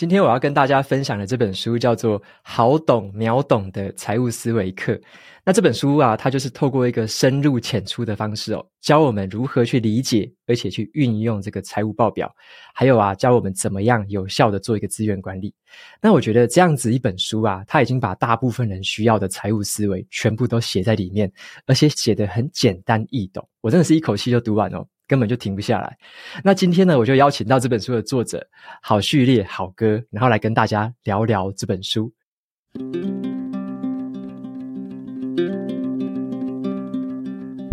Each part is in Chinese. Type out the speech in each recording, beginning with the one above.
今天我要跟大家分享的这本书叫做《好懂秒懂的财务思维课》。那这本书啊，它就是透过一个深入浅出的方式哦，教我们如何去理解，而且去运用这个财务报表，还有啊，教我们怎么样有效的做一个资源管理。那我觉得这样子一本书啊，它已经把大部分人需要的财务思维全部都写在里面，而且写得很简单易懂。我真的是一口气就读完哦。根本就停不下来。那今天呢，我就邀请到这本书的作者好序列好哥，然后来跟大家聊聊这本书。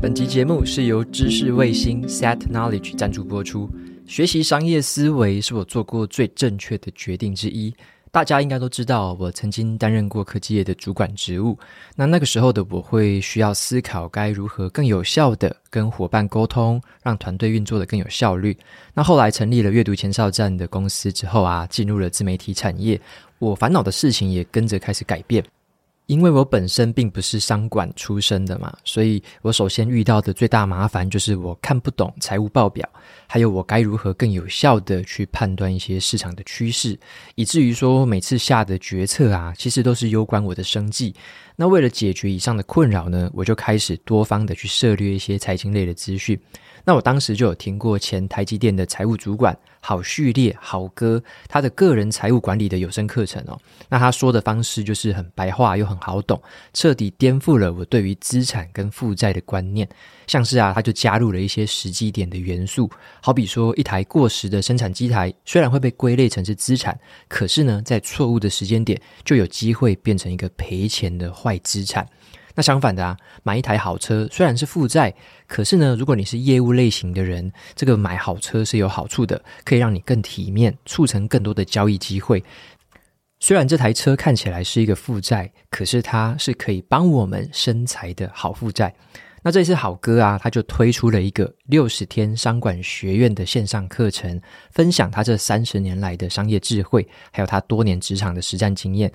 本集节目是由知识卫星 Set Knowledge 赞助播出。学习商业思维是我做过最正确的决定之一。大家应该都知道，我曾经担任过科技业的主管职务。那那个时候的我会需要思考该如何更有效地跟伙伴沟通，让团队运作的更有效率。那后来成立了阅读前哨站的公司之后啊，进入了自媒体产业，我烦恼的事情也跟着开始改变。因为我本身并不是商管出身的嘛，所以我首先遇到的最大麻烦就是我看不懂财务报表，还有我该如何更有效地去判断一些市场的趋势，以至于说每次下的决策啊，其实都是攸关我的生计。那为了解决以上的困扰呢，我就开始多方的去涉猎一些财经类的资讯。那我当时就有听过前台积电的财务主管郝旭烈郝哥他的个人财务管理的有声课程哦。那他说的方式就是很白话又很好懂，彻底颠覆了我对于资产跟负债的观念。像是啊，他就加入了一些时机点的元素，好比说一台过时的生产机台，虽然会被归类成是资产，可是呢，在错误的时间点就有机会变成一个赔钱的坏资产。那相反的啊，买一台好车虽然是负债，可是呢，如果你是业务类型的人，这个买好车是有好处的，可以让你更体面，促成更多的交易机会。虽然这台车看起来是一个负债，可是它是可以帮我们生财的好负债。那这次好哥啊，他就推出了一个六十天商管学院的线上课程，分享他这三十年来的商业智慧，还有他多年职场的实战经验。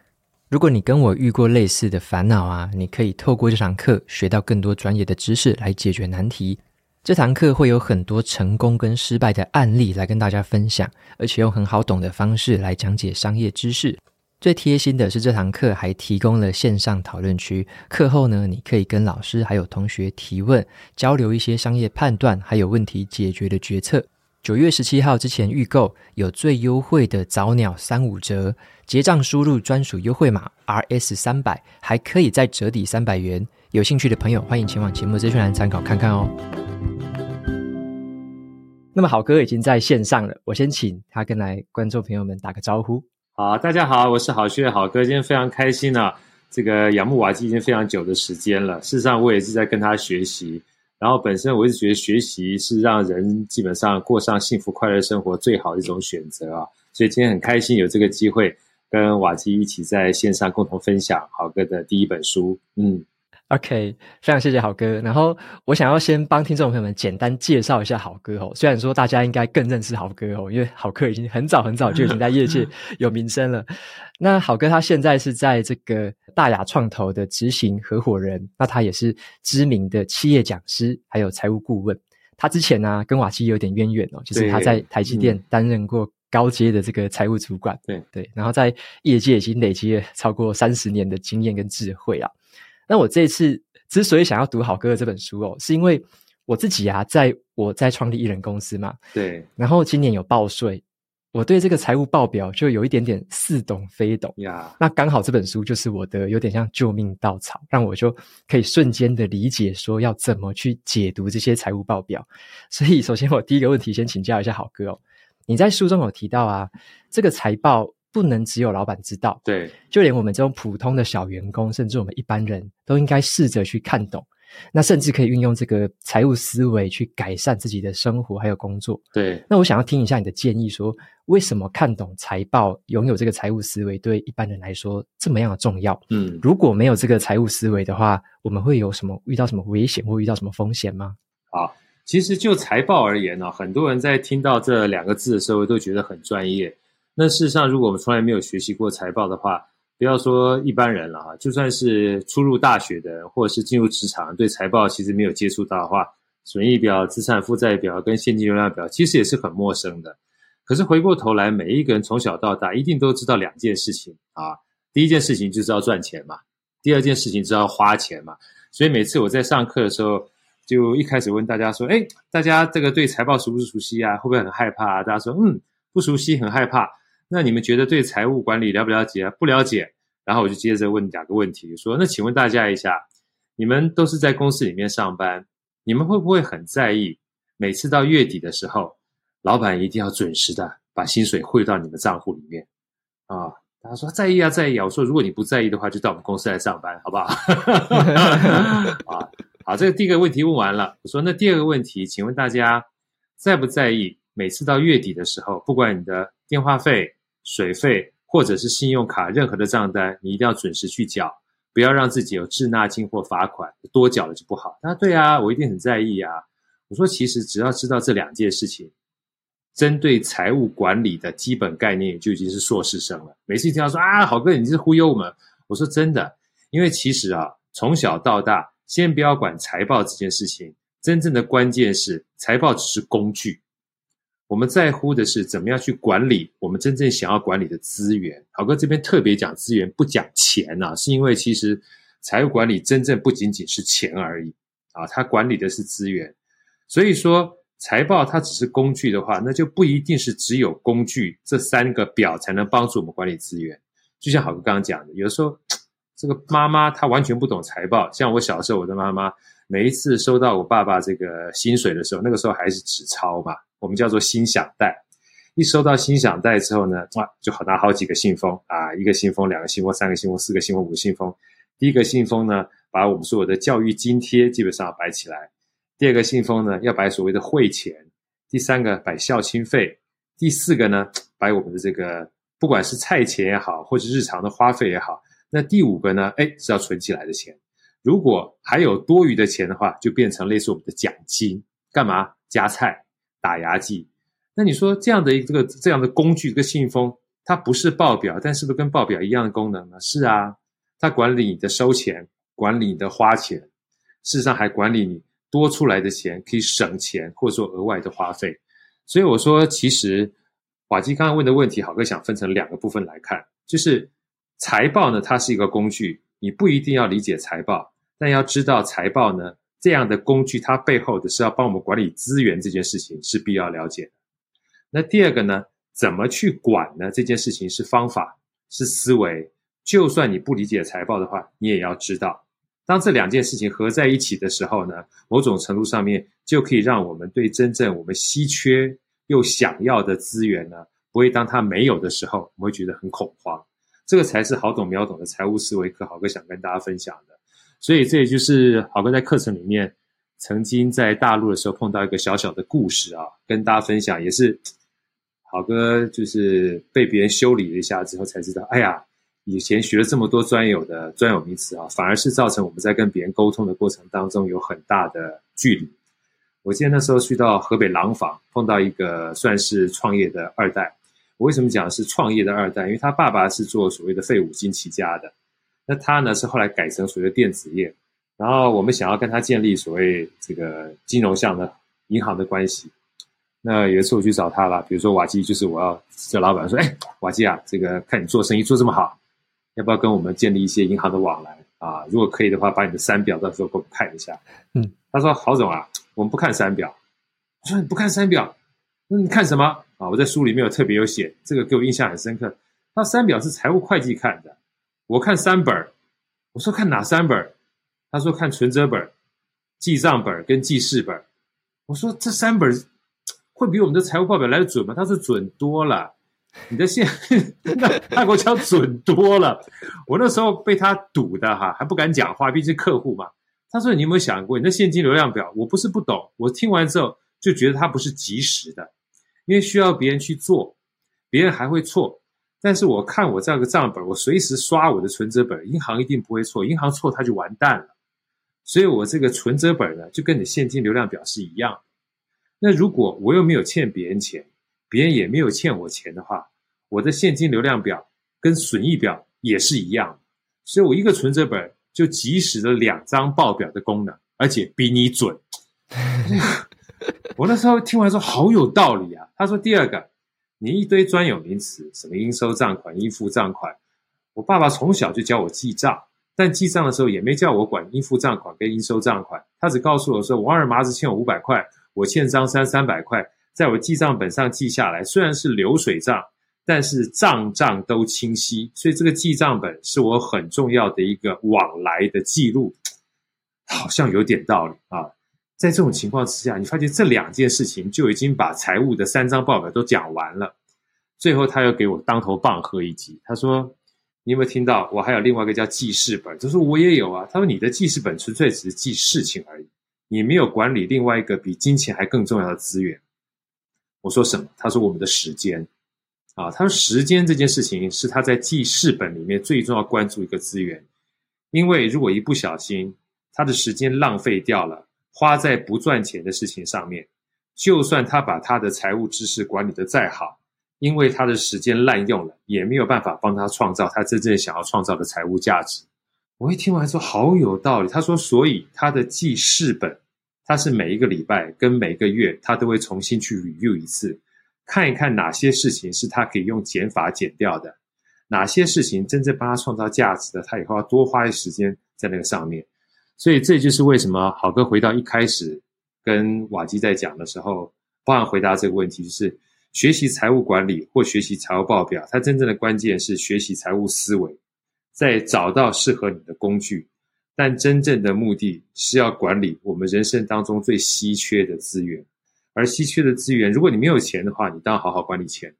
如果你跟我遇过类似的烦恼啊，你可以透过这堂课学到更多专业的知识来解决难题。这堂课会有很多成功跟失败的案例来跟大家分享，而且用很好懂的方式来讲解商业知识。最贴心的是，这堂课还提供了线上讨论区，课后呢，你可以跟老师还有同学提问，交流一些商业判断还有问题解决的决策。九月十七号之前预购有最优惠的早鸟三五折，结账输入专属优惠码 RS 三百，还可以再折抵三百元。有兴趣的朋友，欢迎前往节目资讯栏参考看看哦。那么好哥已经在线上了，我先请他跟来观众朋友们打个招呼。好，大家好，我是郝旭好哥，今天非常开心啊！这个仰慕瓦基已经非常久的时间了，事实上我也是在跟他学习。然后本身我一直觉得学习是让人基本上过上幸福快乐生活最好的一种选择啊，所以今天很开心有这个机会跟瓦基一起在线上共同分享好哥的第一本书，嗯。OK，非常谢谢好哥。然后我想要先帮听众朋友们简单介绍一下好哥哦。虽然说大家应该更认识好哥哦，因为好哥已经很早很早就已经在业界 有名声了。那好哥他现在是在这个大雅创投的执行合伙人，那他也是知名的企业讲师，还有财务顾问。他之前呢、啊、跟瓦基有点渊源哦，就是他在台积电担任过高阶的这个财务主管。对对，然后在业界已经累积了超过三十年的经验跟智慧啊。那我这次之所以想要读好哥的这本书哦，是因为我自己啊，在我在创立艺人公司嘛，对，然后今年有报税，我对这个财务报表就有一点点似懂非懂呀。那刚好这本书就是我的有点像救命稻草，让我就可以瞬间的理解说要怎么去解读这些财务报表。所以，首先我第一个问题先请教一下好哥哦，你在书中有提到啊，这个财报。不能只有老板知道，对，就连我们这种普通的小员工，甚至我们一般人都应该试着去看懂，那甚至可以运用这个财务思维去改善自己的生活还有工作。对，那我想要听一下你的建议说，说为什么看懂财报、拥有这个财务思维对一般人来说这么样的重要？嗯，如果没有这个财务思维的话，我们会有什么遇到什么危险或遇到什么风险吗？好，其实就财报而言呢，很多人在听到这两个字的时候都觉得很专业。那事实上，如果我们从来没有学习过财报的话，不要说一般人了啊，就算是初入大学的，或者是进入职场，对财报其实没有接触到的话，损益表、资产负债表跟现金流量表其实也是很陌生的。可是回过头来，每一个人从小到大一定都知道两件事情啊，第一件事情就知道赚钱嘛，第二件事情知道花钱嘛。所以每次我在上课的时候，就一开始问大家说：“哎，大家这个对财报熟不熟悉啊？会不会很害怕啊？”大家说：“嗯，不熟悉，很害怕。”那你们觉得对财务管理了不了解啊？不了解。然后我就接着问两个问题，说：那请问大家一下，你们都是在公司里面上班，你们会不会很在意每次到月底的时候，老板一定要准时的把薪水汇到你们账户里面？啊，大家说在意啊，在意啊。我说如果你不在意的话，就到我们公司来上班，好不好？啊，好，这个第一个问题问完了。我说那第二个问题，请问大家在不在意每次到月底的时候，不管你的电话费，水费或者是信用卡任何的账单，你一定要准时去缴，不要让自己有滞纳金或罚款，多缴了就不好。他说对啊，我一定很在意啊。我说其实只要知道这两件事情，针对财务管理的基本概念就已经是硕士生了。每次听到说啊，好哥你是忽悠我们，我说真的，因为其实啊，从小到大，先不要管财报这件事情，真正的关键是财报只是工具。我们在乎的是怎么样去管理我们真正想要管理的资源。好哥这边特别讲资源，不讲钱啊，是因为其实财务管理真正不仅仅是钱而已啊，它管理的是资源。所以说财报它只是工具的话，那就不一定是只有工具这三个表才能帮助我们管理资源。就像好哥刚刚讲的，有的时候这个妈妈她完全不懂财报，像我小时候，我的妈妈每一次收到我爸爸这个薪水的时候，那个时候还是纸钞嘛。我们叫做薪饷袋，一收到薪响袋之后呢，哇，就好拿好几个信封啊，一个信封、两个信封、三个信封、四个信封、五个信封。第一个信封呢，把我们所有的教育津贴基本上摆起来；第二个信封呢，要摆所谓的汇钱；第三个摆孝亲费；第四个呢，摆我们的这个不管是菜钱也好，或者日常的花费也好。那第五个呢，哎，是要存起来的钱。如果还有多余的钱的话，就变成类似我们的奖金，干嘛？加菜。打牙祭，那你说这样的一个这样的工具，这个信封，它不是报表，但是不是跟报表一样的功能呢？是啊，它管理你的收钱，管理你的花钱，事实上还管理你多出来的钱可以省钱，或者说额外的花费。所以我说，其实瓦基刚刚问的问题，好哥想分成两个部分来看，就是财报呢，它是一个工具，你不一定要理解财报，但要知道财报呢。这样的工具，它背后的是要帮我们管理资源这件事情是必要了解的。那第二个呢，怎么去管呢？这件事情是方法，是思维。就算你不理解财报的话，你也要知道，当这两件事情合在一起的时候呢，某种程度上面就可以让我们对真正我们稀缺又想要的资源呢，不会当它没有的时候，我们会觉得很恐慌。这个才是好懂秒懂的财务思维课，郝哥想跟大家分享的。所以这也就是郝哥在课程里面曾经在大陆的时候碰到一个小小的故事啊，跟大家分享，也是郝哥就是被别人修理了一下之后才知道，哎呀，以前学了这么多专有的专有名词啊，反而是造成我们在跟别人沟通的过程当中有很大的距离。我记得那时候去到河北廊坊，碰到一个算是创业的二代。我为什么讲是创业的二代？因为他爸爸是做所谓的废五金起家的。那他呢是后来改成所谓的电子业，然后我们想要跟他建立所谓这个金融项的银行的关系。那有一次我去找他了，比如说瓦基，就是我要叫老板说：“哎，瓦基啊，这个看你做生意做这么好，要不要跟我们建立一些银行的往来啊？如果可以的话，把你的三表到时候给我们看一下。”嗯，他说：“郝总啊，我们不看三表。”我说：“你不看三表，那你看什么啊？”我在书里面有特别有写，这个给我印象很深刻。他三表是财务会计看的。我看三本，我说看哪三本？他说看存折本、记账本跟记事本。我说这三本会比我们的财务报表来的准吗？他说准多了。你的现 那他给我讲准多了。我那时候被他堵的哈，还不敢讲话，毕竟客户嘛。他说你有没有想过，你的现金流量表？我不是不懂，我听完之后就觉得它不是及时的，因为需要别人去做，别人还会错。但是我看我这个账本，我随时刷我的存折本，银行一定不会错，银行错它就完蛋了。所以我这个存折本呢，就跟你现金流量表是一样。那如果我又没有欠别人钱，别人也没有欠我钱的话，我的现金流量表跟损益表也是一样，所以我一个存折本就即时了两张报表的功能，而且比你准。我那时候听完说好有道理啊。他说第二个，你一堆专有名词，什么应收账款、应付账款，我爸爸从小就教我记账。但记账的时候也没叫我管应付账款跟应收账款，他只告诉我说王二麻子欠我五百块，我欠张三三百块，在我记账本上记下来，虽然是流水账，但是账账都清晰，所以这个记账本是我很重要的一个往来的记录，好像有点道理啊。在这种情况之下，你发现这两件事情就已经把财务的三张报表都讲完了，最后他又给我当头棒喝一击，他说。你有没有听到？我还有另外一个叫记事本，他说我也有啊。他说你的记事本纯粹只是记事情而已，你没有管理另外一个比金钱还更重要的资源。我说什么？他说我们的时间啊。他说时间这件事情是他在记事本里面最重要关注一个资源，因为如果一不小心他的时间浪费掉了，花在不赚钱的事情上面，就算他把他的财务知识管理得再好。因为他的时间滥用了，也没有办法帮他创造他真正想要创造的财务价值。我一听完说好有道理。他说，所以他的记事本，他是每一个礼拜跟每个月，他都会重新去 review 一次，看一看哪些事情是他可以用减法减掉的，哪些事情真正帮他创造价值的，他以后要多花一时间在那个上面。所以这就是为什么好哥回到一开始跟瓦基在讲的时候，帮他回答这个问题，就是。学习财务管理或学习财务报表，它真正的关键是学习财务思维，再找到适合你的工具。但真正的目的是要管理我们人生当中最稀缺的资源。而稀缺的资源，如果你没有钱的话，你当然好好管理钱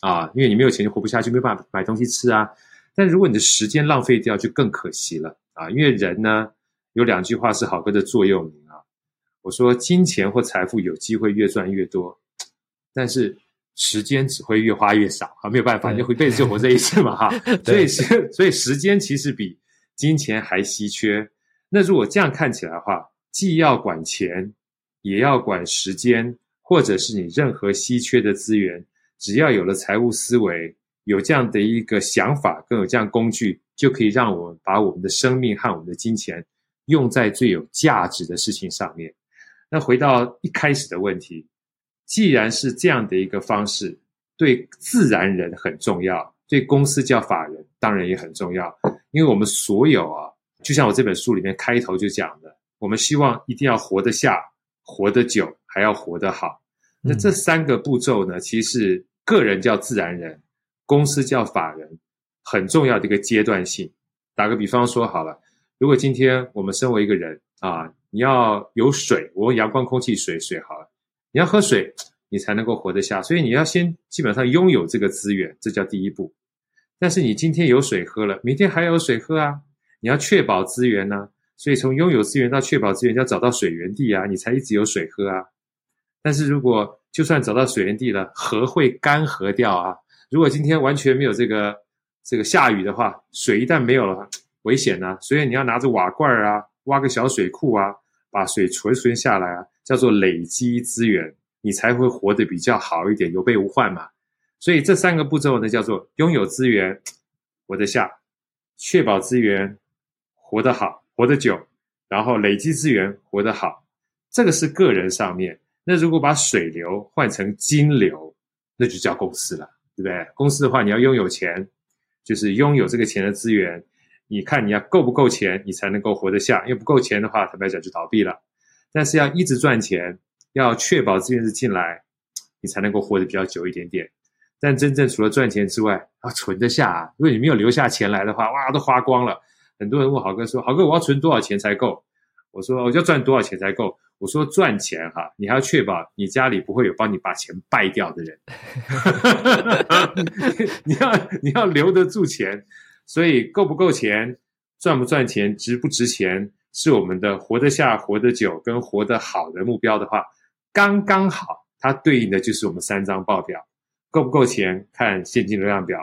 啊，因为你没有钱就活不下去，没办法买东西吃啊。但如果你的时间浪费掉，就更可惜了啊。因为人呢，有两句话是好哥的座右铭啊。我说，金钱或财富有机会越赚越多，但是。时间只会越花越少啊，没有办法，你就一辈子就活这一次嘛哈。所以是，所以时间其实比金钱还稀缺。那如果这样看起来的话，既要管钱，也要管时间，或者是你任何稀缺的资源，只要有了财务思维，有这样的一个想法，更有这样工具，就可以让我们把我们的生命和我们的金钱用在最有价值的事情上面。那回到一开始的问题。既然是这样的一个方式，对自然人很重要，对公司叫法人当然也很重要。因为我们所有啊，就像我这本书里面开头就讲的，我们希望一定要活得下、活得久，还要活得好。那这三个步骤呢，其实个人叫自然人，公司叫法人，很重要的一个阶段性。打个比方说好了，如果今天我们身为一个人啊，你要有水，我阳光、空气、水，水好了。你要喝水，你才能够活得下，所以你要先基本上拥有这个资源，这叫第一步。但是你今天有水喝了，明天还有水喝啊！你要确保资源呢，所以从拥有资源到确保资源，要找到水源地啊，你才一直有水喝啊。但是如果就算找到水源地了，河会干涸掉啊。如果今天完全没有这个这个下雨的话，水一旦没有了，危险啊。所以你要拿着瓦罐啊，挖个小水库啊，把水储存下来啊。叫做累积资源，你才会活得比较好一点，有备无患嘛。所以这三个步骤呢，叫做拥有资源，活得下；确保资源，活得好，活得久；然后累积资源，活得好。这个是个人上面。那如果把水流换成金流，那就叫公司了，对不对？公司的话，你要拥有钱，就是拥有这个钱的资源。你看你要够不够钱，你才能够活得下。因为不够钱的话，坦白讲就倒闭了。但是要一直赚钱，要确保资源是进来，你才能够活得比较久一点点。但真正除了赚钱之外，要存得下啊。如果你没有留下钱来的话，哇，都花光了。很多人问豪哥说：“豪哥，我要存多少钱才够？”我说：“我要赚多少钱才够？”我说：“赚钱哈，你还要确保你家里不会有帮你把钱败掉的人。你要你要留得住钱，所以够不够钱，赚不赚钱，值不值钱。”是我们的活得下、活得久跟活得好的目标的话，刚刚好，它对应的就是我们三张报表，够不够钱看现金流量表，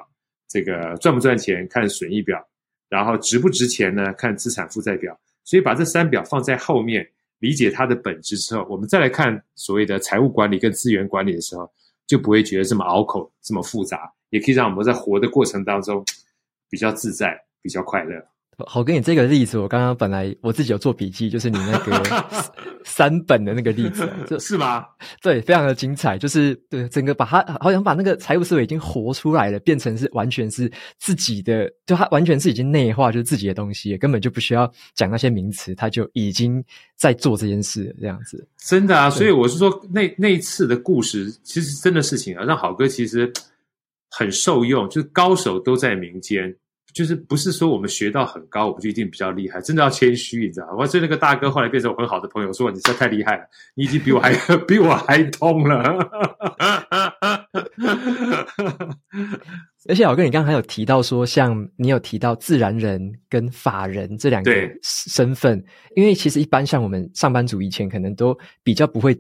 这个赚不赚钱看损益表，然后值不值钱呢看资产负债表。所以把这三表放在后面，理解它的本质之后，我们再来看所谓的财务管理跟资源管理的时候，就不会觉得这么拗口、这么复杂，也可以让我们在活的过程当中比较自在、比较快乐。好，跟你这个例子，我刚刚本来我自己有做笔记，就是你那个 三本的那个例子，是吗？对，非常的精彩，就是对整个把它好像把那个财务思维已经活出来了，变成是完全是自己的，就它完全是已经内化，就是自己的东西，根本就不需要讲那些名词，他就已经在做这件事了，这样子。真的啊，所以我是说，那那一次的故事，其实真的事情啊，让好哥其实很受用，就是高手都在民间。就是不是说我们学到很高，我们就一定比较厉害，真的要谦虚，你知道吗？所以那个大哥后来变成我很好的朋友，说你实在太厉害了，你已经比我还 比我还通了。而且老哥你刚刚还有提到说，像你有提到自然人跟法人这两个身份，因为其实一般像我们上班族以前可能都比较不会。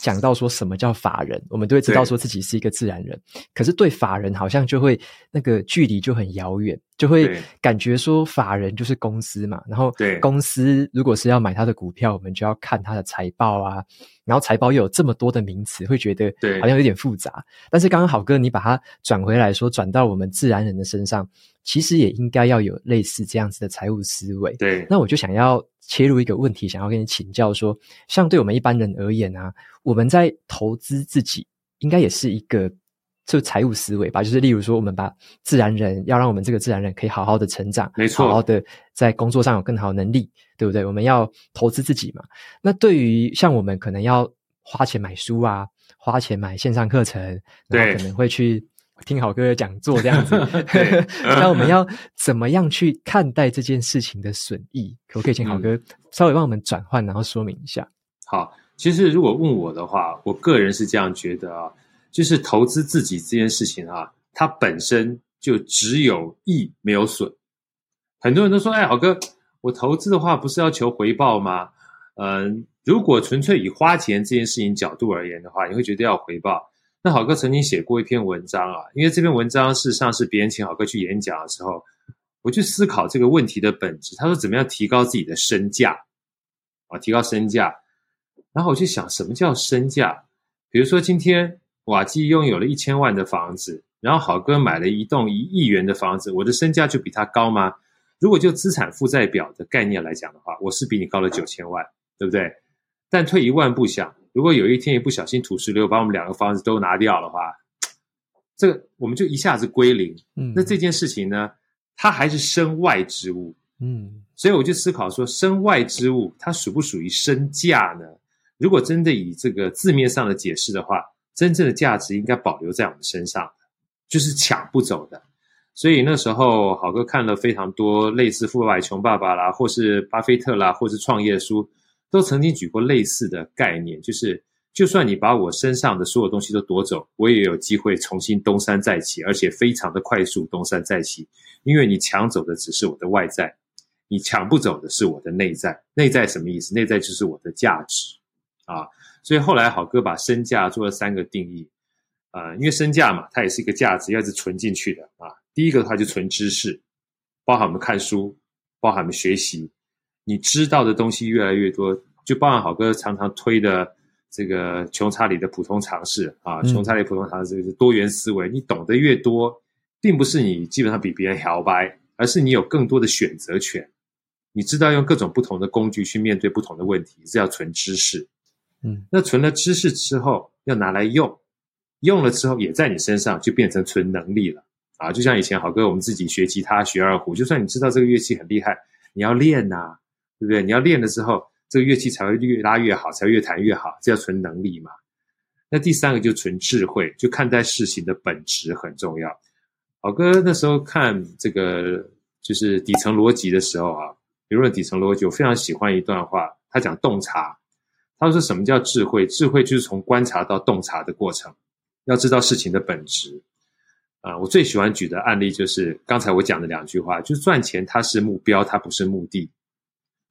讲到说什么叫法人，我们都会知道说自己是一个自然人，可是对法人好像就会那个距离就很遥远，就会感觉说法人就是公司嘛，然后公司如果是要买他的股票，我们就要看他的财报啊，然后财报又有这么多的名词，会觉得好像有点复杂。但是刚刚好哥你把它转回来说，转到我们自然人的身上，其实也应该要有类似这样子的财务思维。对，那我就想要。切入一个问题，想要跟你请教说，像对我们一般人而言啊，我们在投资自己，应该也是一个就财务思维吧？就是例如说，我们把自然人要让我们这个自然人可以好好的成长，没错，好好的在工作上有更好的能力，对不对？我们要投资自己嘛。那对于像我们可能要花钱买书啊，花钱买线上课程，然后可能会去。听好哥的讲座这样子，那我们要怎么样去看待这件事情的损益？可不可以请好哥稍微帮我们转换，然后说明一下？好，其实如果问我的话，我个人是这样觉得啊，就是投资自己这件事情啊，它本身就只有益没有损。很多人都说：“哎，好哥，我投资的话不是要求回报吗？”嗯，如果纯粹以花钱这件事情角度而言的话，你会觉得要回报。那好哥曾经写过一篇文章啊，因为这篇文章事实上是别人请好哥去演讲的时候，我去思考这个问题的本质。他说怎么样提高自己的身价啊？提高身价。然后我去想什么叫身价？比如说今天瓦基拥有了一千万的房子，然后好哥买了一栋一亿元的房子，我的身价就比他高吗？如果就资产负债表的概念来讲的话，我是比你高了九千万，对不对？但退一万步想。如果有一天一不小心土石流把我们两个房子都拿掉的话，这个我们就一下子归零。嗯，那这件事情呢，它还是身外之物。嗯，所以我就思考说，身外之物它属不属于身价呢？如果真的以这个字面上的解释的话，真正的价值应该保留在我们身上，就是抢不走的。所以那时候好哥看了非常多类似《富爸爸穷爸爸》啦，或是巴菲特啦，或是创业书。都曾经举过类似的概念，就是就算你把我身上的所有东西都夺走，我也有机会重新东山再起，而且非常的快速东山再起。因为你抢走的只是我的外在，你抢不走的是我的内在。内在什么意思？内在就是我的价值啊！所以后来好哥把身价做了三个定义啊，因为身价嘛，它也是一个价值，要是存进去的啊。第一个的话就存知识，包含我们看书，包含我们学习。你知道的东西越来越多，就包含好哥常常推的这个穷查理的普通常识啊，穷查理普通常识就是多元思维。你懂得越多，并不是你基本上比别人还白，而是你有更多的选择权。你知道用各种不同的工具去面对不同的问题，这叫存知识。嗯，那存了知识之后，要拿来用，用了之后也在你身上就变成存能力了啊。就像以前好哥我们自己学吉他、学二胡，就算你知道这个乐器很厉害，你要练呐、啊。对不对？你要练了之后，这个乐器才会越拉越好，才会越弹越好。这叫纯能力嘛。那第三个就纯智慧，就看待事情的本质很重要。老哥那时候看这个就是底层逻辑的时候啊，比如说底层逻辑，我非常喜欢一段话，他讲洞察。他说什么叫智慧？智慧就是从观察到洞察的过程，要知道事情的本质。啊，我最喜欢举的案例就是刚才我讲的两句话，就是赚钱它是目标，它不是目的。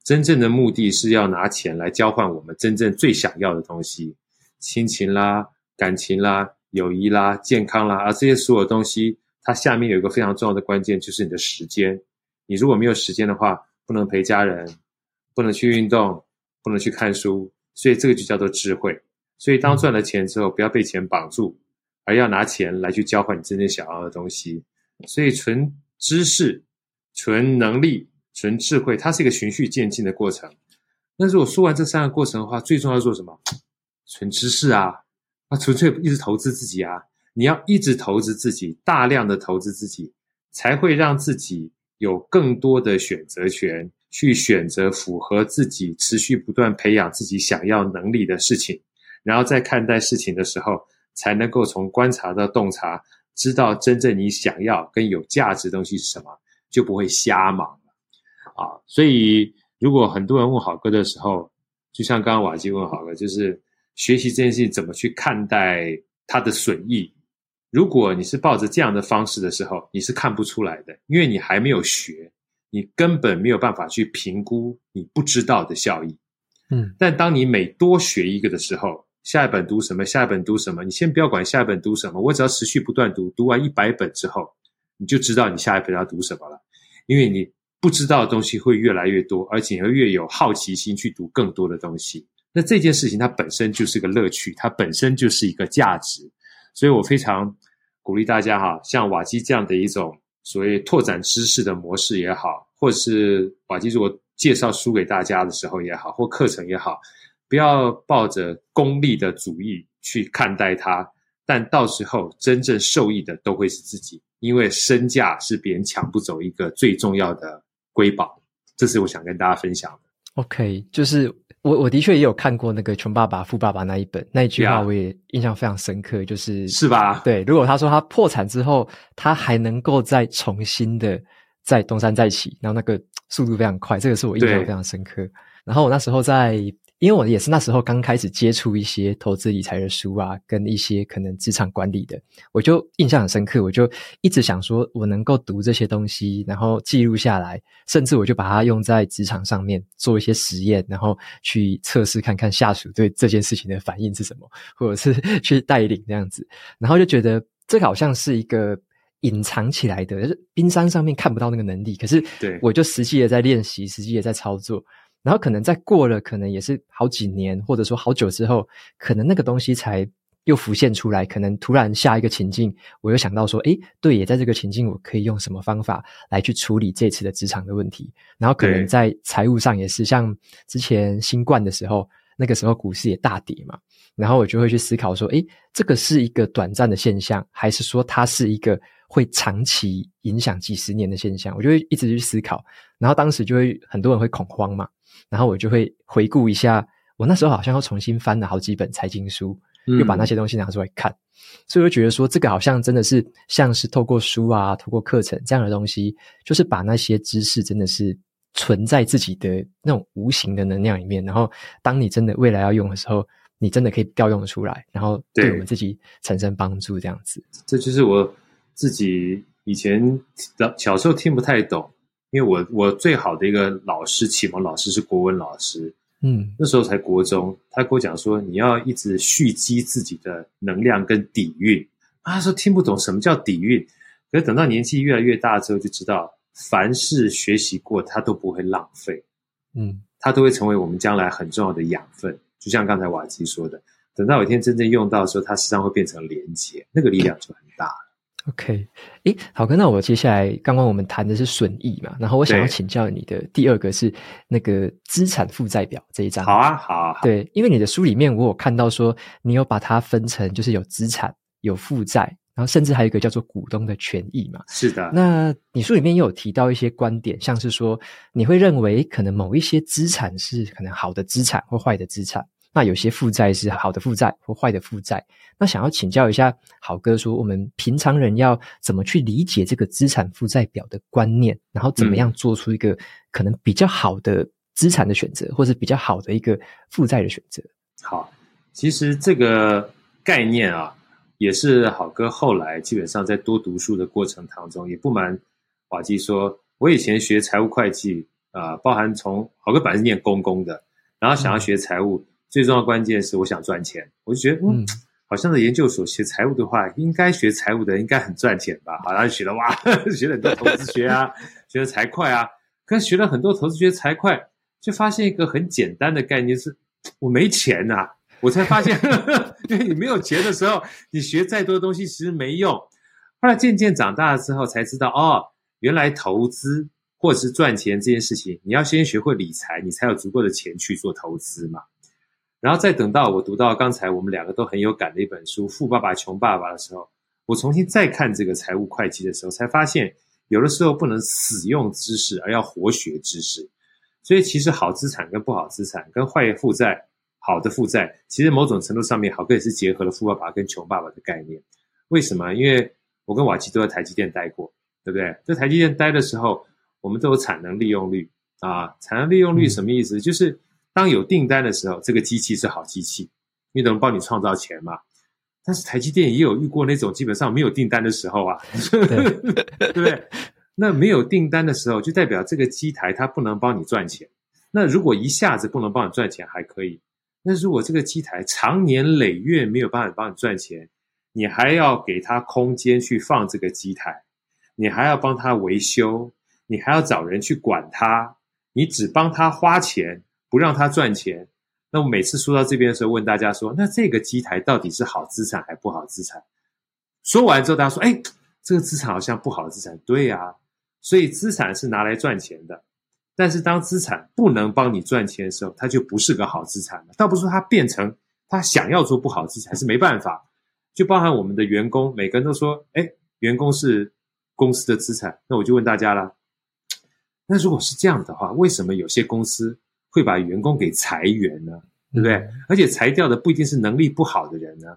真正的目的是要拿钱来交换我们真正最想要的东西，亲情啦、感情啦、友谊啦、健康啦，而这些所有东西，它下面有一个非常重要的关键，就是你的时间。你如果没有时间的话，不能陪家人，不能去运动，不能去看书，所以这个就叫做智慧。所以当赚了钱之后，不要被钱绑住，而要拿钱来去交换你真正想要的东西。所以，纯知识、纯能力、纯智慧，它是一个循序渐进的过程。那如果说完这三个过程的话，最重要做什么？纯知识啊，那纯粹一直投资自己啊！你要一直投资自己，大量的投资自己，才会让自己有更多的选择权，去选择符合自己持续不断培养自己想要能力的事情。然后在看待事情的时候，才能够从观察到洞察，知道真正你想要跟有价值的东西是什么，就不会瞎忙啊！所以。如果很多人问好哥的时候，就像刚刚瓦基问好哥，就是学习这件事情怎么去看待它的损益？如果你是抱着这样的方式的时候，你是看不出来的，因为你还没有学，你根本没有办法去评估你不知道的效益。嗯，但当你每多学一个的时候，下一本读什么，下一本读什么，你先不要管下一本读什么，我只要持续不断读，读完一百本之后，你就知道你下一本要读什么了，因为你。不知道的东西会越来越多，而且会越有好奇心去读更多的东西。那这件事情它本身就是个乐趣，它本身就是一个价值。所以我非常鼓励大家哈，像瓦基这样的一种所谓拓展知识的模式也好，或是瓦基如果介绍书给大家的时候也好，或课程也好，不要抱着功利的主义去看待它，但到时候真正受益的都会是自己，因为身价是别人抢不走一个最重要的。瑰宝，这是我想跟大家分享的。OK，就是我我的确也有看过那个《穷爸爸富爸爸》那一本，那一句话我也印象非常深刻，就是是吧？对，如果他说他破产之后，他还能够再重新的再东山再起，然后那个速度非常快，这个是我印象非常深刻。然后我那时候在。因为我也是那时候刚开始接触一些投资理财的书啊，跟一些可能职场管理的，我就印象很深刻。我就一直想说，我能够读这些东西，然后记录下来，甚至我就把它用在职场上面做一些实验，然后去测试看看下属对这件事情的反应是什么，或者是 去带领这样子。然后就觉得这个好像是一个隐藏起来的，就是冰山上面看不到那个能力，可是我就实际的在练习，实际的在操作。然后可能再过了，可能也是好几年，或者说好久之后，可能那个东西才又浮现出来。可能突然下一个情境，我又想到说，诶，对，也在这个情境，我可以用什么方法来去处理这次的职场的问题？然后可能在财务上也是，像之前新冠的时候，那个时候股市也大跌嘛，然后我就会去思考说，诶，这个是一个短暂的现象，还是说它是一个会长期影响几十年的现象？我就会一直去思考。然后当时就会很多人会恐慌嘛。然后我就会回顾一下，我那时候好像又重新翻了好几本财经书，嗯、又把那些东西拿出来看，所以我就觉得说，这个好像真的是像是透过书啊，透过课程这样的东西，就是把那些知识真的是存在自己的那种无形的能量里面，然后当你真的未来要用的时候，你真的可以调用出来，然后对我们自己产生帮助，这样子。这就是我自己以前小时候听不太懂。因为我我最好的一个老师，启蒙老师是国文老师，嗯，那时候才国中，他跟我讲说，你要一直蓄积自己的能量跟底蕴。他说听不懂什么叫底蕴，可是等到年纪越来越大之后，就知道凡是学习过，他都不会浪费，嗯，他都会成为我们将来很重要的养分。就像刚才瓦基说的，等到有一天真正用到的时候，它实际上会变成连接，那个力量就很大了。OK，诶，好哥，那我接下来刚刚我们谈的是损益嘛，然后我想要请教你的第二个是那个资产负债表这一章。好啊，好啊，好。对，因为你的书里面我有看到说，你有把它分成就是有资产、有负债，然后甚至还有一个叫做股东的权益嘛。是的。那你书里面也有提到一些观点，像是说你会认为可能某一些资产是可能好的资产或坏的资产。那有些负债是好的负债或坏的负债，那想要请教一下好哥，说我们平常人要怎么去理解这个资产负债表的观念，然后怎么样做出一个可能比较好的资产的选择，或者比较好的一个负债的选择？好，其实这个概念啊，也是好哥后来基本上在多读书的过程当中，也不瞒瓦基说，我以前学财务会计啊、呃，包含从好哥本来是念公公的，然后想要学财务。嗯最重要的关键是我想赚钱，我就觉得嗯，好像在研究所学财务的话，应该学财务的应该很赚钱吧？好，然后学了哇，学了很多投资学啊，学了财会啊，可是学了很多投资学财会，就发现一个很简单的概念是，我没钱呐、啊，我才发现，因为你没有钱的时候，你学再多的东西其实没用。后来渐渐长大了之后，才知道哦，原来投资或者是赚钱这件事情，你要先学会理财，你才有足够的钱去做投资嘛。然后再等到我读到刚才我们两个都很有感的一本书《富爸爸穷爸爸》的时候，我重新再看这个财务会计的时候，才发现有的时候不能死用知识，而要活学知识。所以其实好资产跟不好资产，跟坏负债。好的负债，其实某种程度上面，好哥也是结合了富爸爸跟穷爸爸的概念。为什么？因为我跟瓦基都在台积电待过，对不对？在台积电待的时候，我们都有产能利用率啊。产能利用率什么意思？就是当有订单的时候，这个机器是好机器，因为能帮你创造钱嘛。但是台积电也有遇过那种基本上没有订单的时候啊，对，不对？那没有订单的时候，就代表这个机台它不能帮你赚钱。那如果一下子不能帮你赚钱，还可以。那如果这个机台长年累月没有办法帮你赚钱，你还要给他空间去放这个机台，你还要帮他维修，你还要找人去管他，你只帮他花钱，不让他赚钱。那我每次说到这边的时候，问大家说，那这个机台到底是好资产还不好资产？说完之后，大家说，哎，这个资产好像不好资产。对呀，所以资产是拿来赚钱的。但是当资产不能帮你赚钱的时候，它就不是个好资产了。倒不是说它变成他想要做不好资产，是没办法。就包含我们的员工，每个人都说：“哎，员工是公司的资产。”那我就问大家了：那如果是这样的话，为什么有些公司会把员工给裁员呢？对不对？而且裁掉的不一定是能力不好的人呢。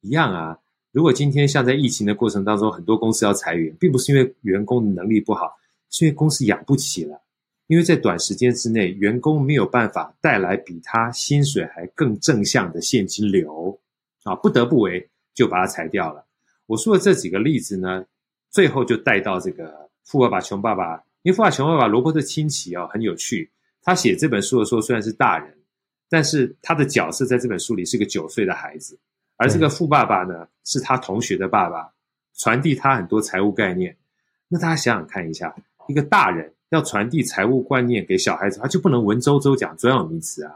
一样啊。如果今天像在疫情的过程当中，很多公司要裁员，并不是因为员工的能力不好，是因为公司养不起了。因为在短时间之内，员工没有办法带来比他薪水还更正向的现金流，啊，不得不为就把他裁掉了。我说的这几个例子呢，最后就带到这个《富爸爸穷爸爸》，因为《富爸爸穷爸爸》罗伯特清崎哦很有趣，他写这本书的时候虽然是大人，但是他的角色在这本书里是个九岁的孩子，而这个富爸爸呢是他同学的爸爸，传递他很多财务概念。那大家想想看一下，一个大人。要传递财务观念给小孩子，他就不能文绉绉讲专有名词啊。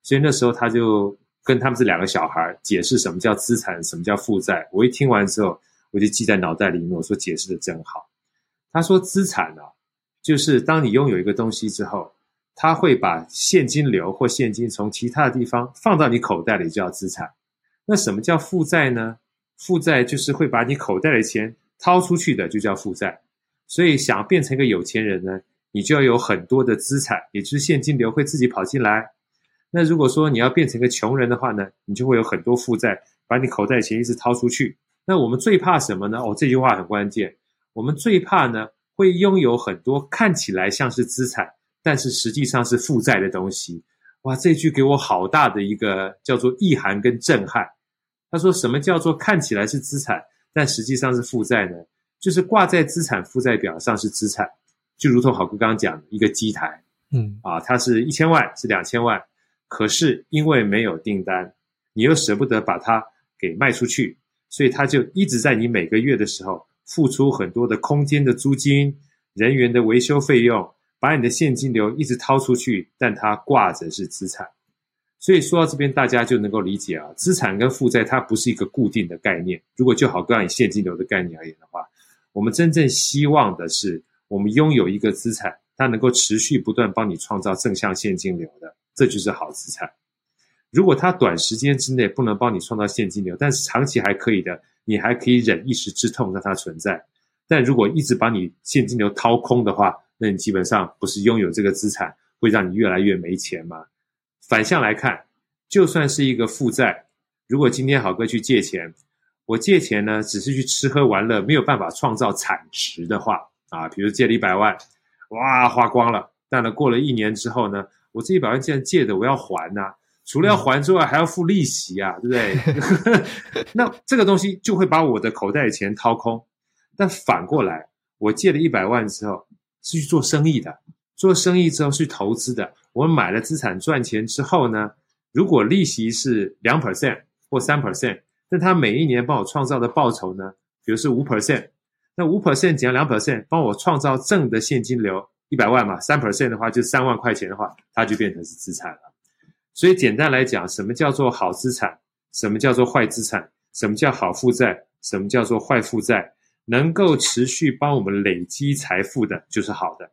所以那时候他就跟他们这两个小孩解释什么叫资产，什么叫负债。我一听完之后，我就记在脑袋里面。我说解释的真好。他说资产呢、啊，就是当你拥有一个东西之后，他会把现金流或现金从其他的地方放到你口袋里，叫资产。那什么叫负债呢？负债就是会把你口袋的钱掏出去的，就叫负债。所以想变成一个有钱人呢，你就要有很多的资产，也就是现金流会自己跑进来。那如果说你要变成一个穷人的话呢，你就会有很多负债，把你口袋的钱一直掏出去。那我们最怕什么呢？哦，这句话很关键。我们最怕呢，会拥有很多看起来像是资产，但是实际上是负债的东西。哇，这句给我好大的一个叫做意涵跟震撼。他说什么叫做看起来是资产，但实际上是负债呢？就是挂在资产负债表上是资产。就如同好哥刚刚讲的一个机台，嗯啊，它是一千万，是两千万，可是因为没有订单，你又舍不得把它给卖出去，所以它就一直在你每个月的时候付出很多的空间的租金、人员的维修费用，把你的现金流一直掏出去，但它挂着是资产。所以说到这边，大家就能够理解啊，资产跟负债它不是一个固定的概念。如果就好哥以现金流的概念而言的话，我们真正希望的是。我们拥有一个资产，它能够持续不断帮你创造正向现金流的，这就是好资产。如果它短时间之内不能帮你创造现金流，但是长期还可以的，你还可以忍一时之痛让它存在。但如果一直把你现金流掏空的话，那你基本上不是拥有这个资产，会让你越来越没钱吗？反向来看，就算是一个负债，如果今天好哥去借钱，我借钱呢，只是去吃喝玩乐，没有办法创造产值的话。啊，比如借了一百万，哇，花光了。但呢，过了一年之后呢，我这一百万既然借的，我要还呐、啊。除了要还之外，还要付利息啊，对不对？那这个东西就会把我的口袋钱掏空。但反过来，我借了一百万之后是去做生意的，做生意之后去投资的。我们买了资产赚钱之后呢，如果利息是两 percent 或三 percent，但他每一年帮我创造的报酬呢，比如是五 percent。那五 percent 减两 percent，帮我创造正的现金流一百万嘛，三 percent 的话就三万块钱的话，它就变成是资产了。所以简单来讲，什么叫做好资产？什么叫做坏资产？什么叫好负债？什么叫做坏负债？能够持续帮我们累积财富的，就是好的；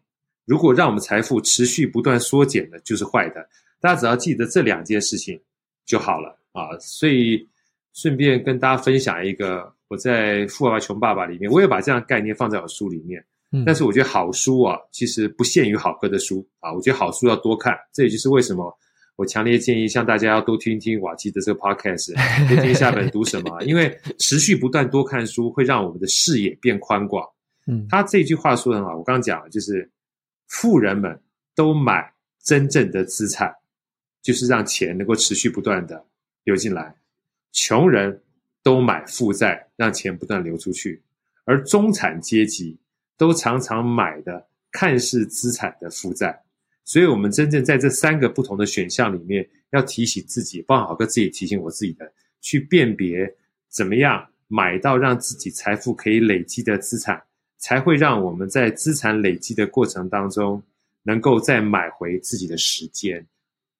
如果让我们财富持续不断缩减的，就是坏的。大家只要记得这两件事情就好了啊！所以顺便跟大家分享一个，我在《富爸爸穷爸爸》里面，我也把这样的概念放在我书里面。嗯，但是我觉得好书啊，其实不限于好哥的书啊，我觉得好书要多看。这也就是为什么我强烈建议，像大家要多听听瓦基的这个 podcast，多听下本读什么？因为持续不断多看书，会让我们的视野变宽广。嗯，他这句话说得很好，我刚刚讲了，就是富人们都买真正的资产。就是让钱能够持续不断的流进来，穷人都买负债，让钱不断流出去，而中产阶级都常常买的看似资产的负债。所以，我们真正在这三个不同的选项里面，要提醒自己，帮好哥自己提醒我自己的，去辨别怎么样买到让自己财富可以累积的资产，才会让我们在资产累积的过程当中，能够再买回自己的时间。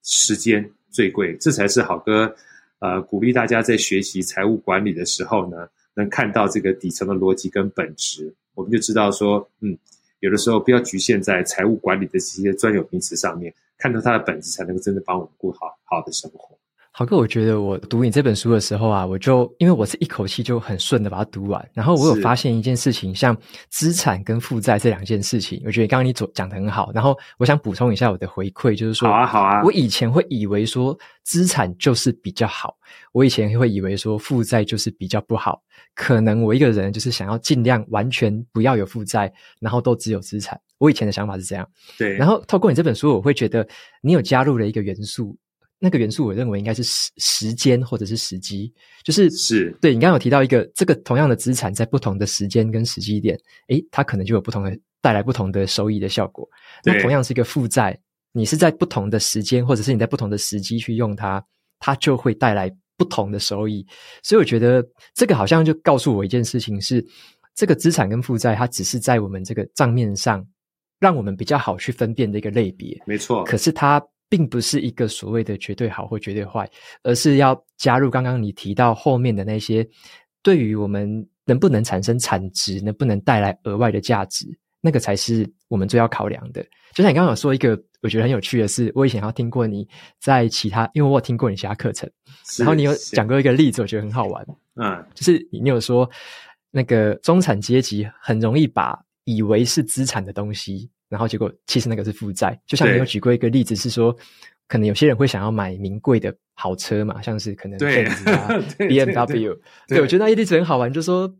时间最贵，这才是好哥，呃，鼓励大家在学习财务管理的时候呢，能看到这个底层的逻辑跟本质，我们就知道说，嗯，有的时候不要局限在财务管理的这些专有名词上面，看到它的本质，才能够真的帮我们过好好的生活。好哥，我觉得我读你这本书的时候啊，我就因为我是一口气就很顺的把它读完，然后我有发现一件事情，像资产跟负债这两件事情，我觉得刚刚你所讲的很好，然后我想补充一下我的回馈，就是说，好啊好啊，我以前会以为说资产就是比较好，我以前会以为说负债就是比较不好，可能我一个人就是想要尽量完全不要有负债，然后都只有资产，我以前的想法是这样，对，然后透过你这本书，我会觉得你有加入了一个元素。那个元素，我认为应该是时时间或者是时机，就是是对你刚刚有提到一个这个同样的资产，在不同的时间跟时机点，诶，它可能就有不同的带来不同的收益的效果。那同样是一个负债，你是在不同的时间或者是你在不同的时机去用它，它就会带来不同的收益。所以我觉得这个好像就告诉我一件事情是，这个资产跟负债，它只是在我们这个账面上，让我们比较好去分辨的一个类别。没错，可是它。并不是一个所谓的绝对好或绝对坏，而是要加入刚刚你提到后面的那些，对于我们能不能产生产值，能不能带来额外的价值，那个才是我们最要考量的。就像你刚刚有说一个，我觉得很有趣的是，我以前要听过你在其他，因为我有听过你其他课程，然后你有讲过一个例子，我觉得很好玩。嗯，就是你有说那个中产阶级很容易把以为是资产的东西。然后结果其实那个是负债，就像你有举过一个例子是说，可能有些人会想要买名贵的好车嘛，像是可能奔驰啊、BMW。对，我觉得那一例子很好玩，就是说，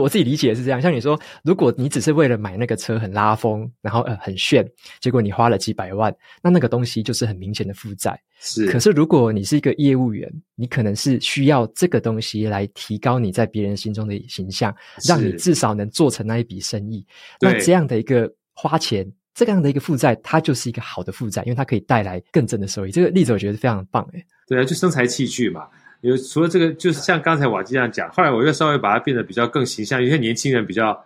我自己理解是这样。像你说，如果你只是为了买那个车很拉风，然后呃很炫，结果你花了几百万，那那个东西就是很明显的负债。是。可是如果你是一个业务员，你可能是需要这个东西来提高你在别人心中的形象，让你至少能做成那一笔生意。那这样的一个。花钱这样的一个负债，它就是一个好的负债，因为它可以带来更正的收益。这个例子我觉得非常棒诶。对啊，就生财器具嘛。有除了这个，就是像刚才瓦基这样讲，后来我又稍微把它变得比较更形象。有些年轻人比较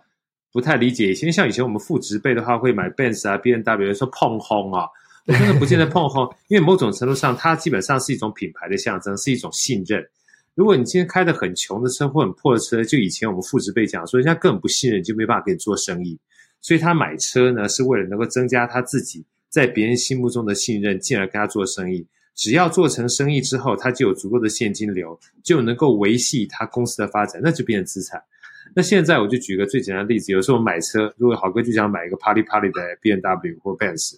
不太理解，以前像以前我们父职辈的话，会买 Benz 啊、BMW，说碰轰啊，我真的不见得碰轰，因为某种程度上，它基本上是一种品牌的象征，是一种信任。如果你今天开的很穷的车或很破的车，就以前我们父职辈讲说，人家根本不信任，就没办法跟你做生意。所以他买车呢，是为了能够增加他自己在别人心目中的信任，进而跟他做生意。只要做成生意之后，他就有足够的现金流，就能够维系他公司的发展，那就变成资产。那现在我就举个最简单的例子，有时候买车，如果好哥就想买一个啪里啪里的 BMW 或 Benz，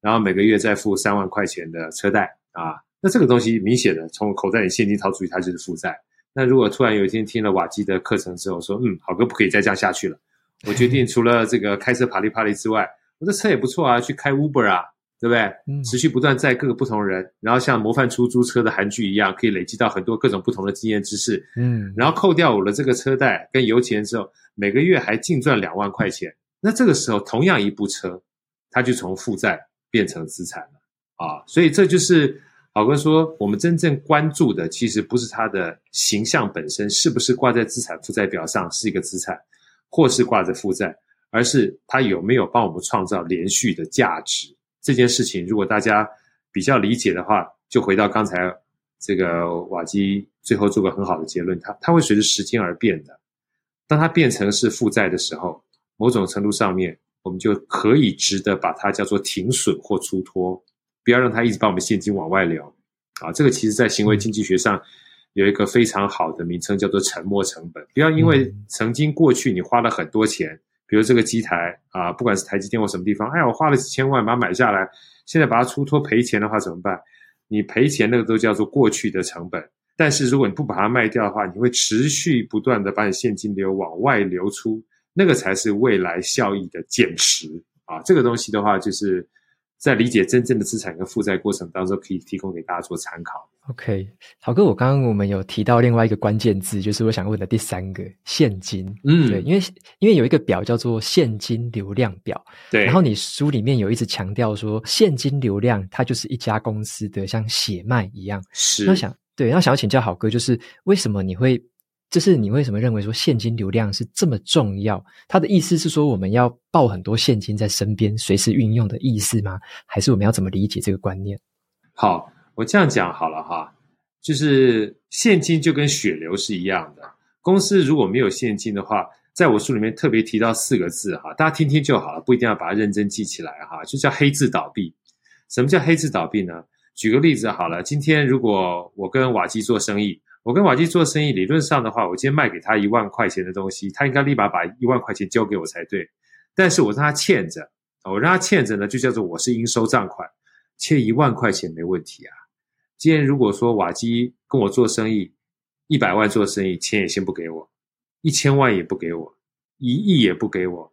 然后每个月再付三万块钱的车贷啊，那这个东西明显的从口袋里现金掏出去，它就是负债。那如果突然有一天听了瓦基的课程之后，说嗯，好哥不可以再这样下去了。我决定除了这个开车爬里爬里之外，我这车也不错啊，去开 Uber 啊，对不对？嗯，持续不断载各个不同人，然后像模范出租车的韩剧一样，可以累积到很多各种不同的经验知识。嗯，然后扣掉我的这个车贷跟油钱之后，每个月还净赚两万块钱。那这个时候，同样一部车，它就从负债变成资产了啊！所以这就是好哥说，我们真正关注的，其实不是它的形象本身是不是挂在资产负债表上是一个资产。或是挂着负债，而是它有没有帮我们创造连续的价值这件事情。如果大家比较理解的话，就回到刚才这个瓦基最后做个很好的结论，它它会随着时间而变的。当它变成是负债的时候，某种程度上面，我们就可以值得把它叫做停损或出脱，不要让它一直把我们现金往外流。啊，这个其实在行为经济学上有一个非常好的名称，叫做沉没成本。不要因为曾经过去你花了很多钱，比如这个机台啊，不管是台积电或什么地方，哎呀，我花了几千万把它买下来，现在把它出脱赔钱的话怎么办？你赔钱那个都叫做过去的成本。但是如果你不把它卖掉的话，你会持续不断的把你现金流往外流出，那个才是未来效益的减持啊！这个东西的话，就是在理解真正的资产跟负债过程当中，可以提供给大家做参考。OK，好哥，我刚刚我们有提到另外一个关键字，就是我想问的第三个现金。嗯，对，因为因为有一个表叫做现金流量表，对，然后你书里面有一直强调说，现金流量它就是一家公司的像血脉一样，是，那想。对，然后想要请教好哥，就是为什么你会，就是你为什么认为说现金流量是这么重要？他的意思是说我们要抱很多现金在身边，随时运用的意思吗？还是我们要怎么理解这个观念？好，我这样讲好了哈，就是现金就跟血流是一样的。公司如果没有现金的话，在我书里面特别提到四个字哈，大家听听就好了，不一定要把它认真记起来哈，就叫黑字倒闭。什么叫黑字倒闭呢？举个例子好了，今天如果我跟瓦基做生意，我跟瓦基做生意，理论上的话，我今天卖给他一万块钱的东西，他应该立马把一万块钱交给我才对。但是我让他欠着，我让他欠着呢，就叫做我是应收账款，欠一万块钱没问题啊。今天如果说瓦基跟我做生意，一百万做生意，钱也先不给我，一千万也不给我，一亿也不给我，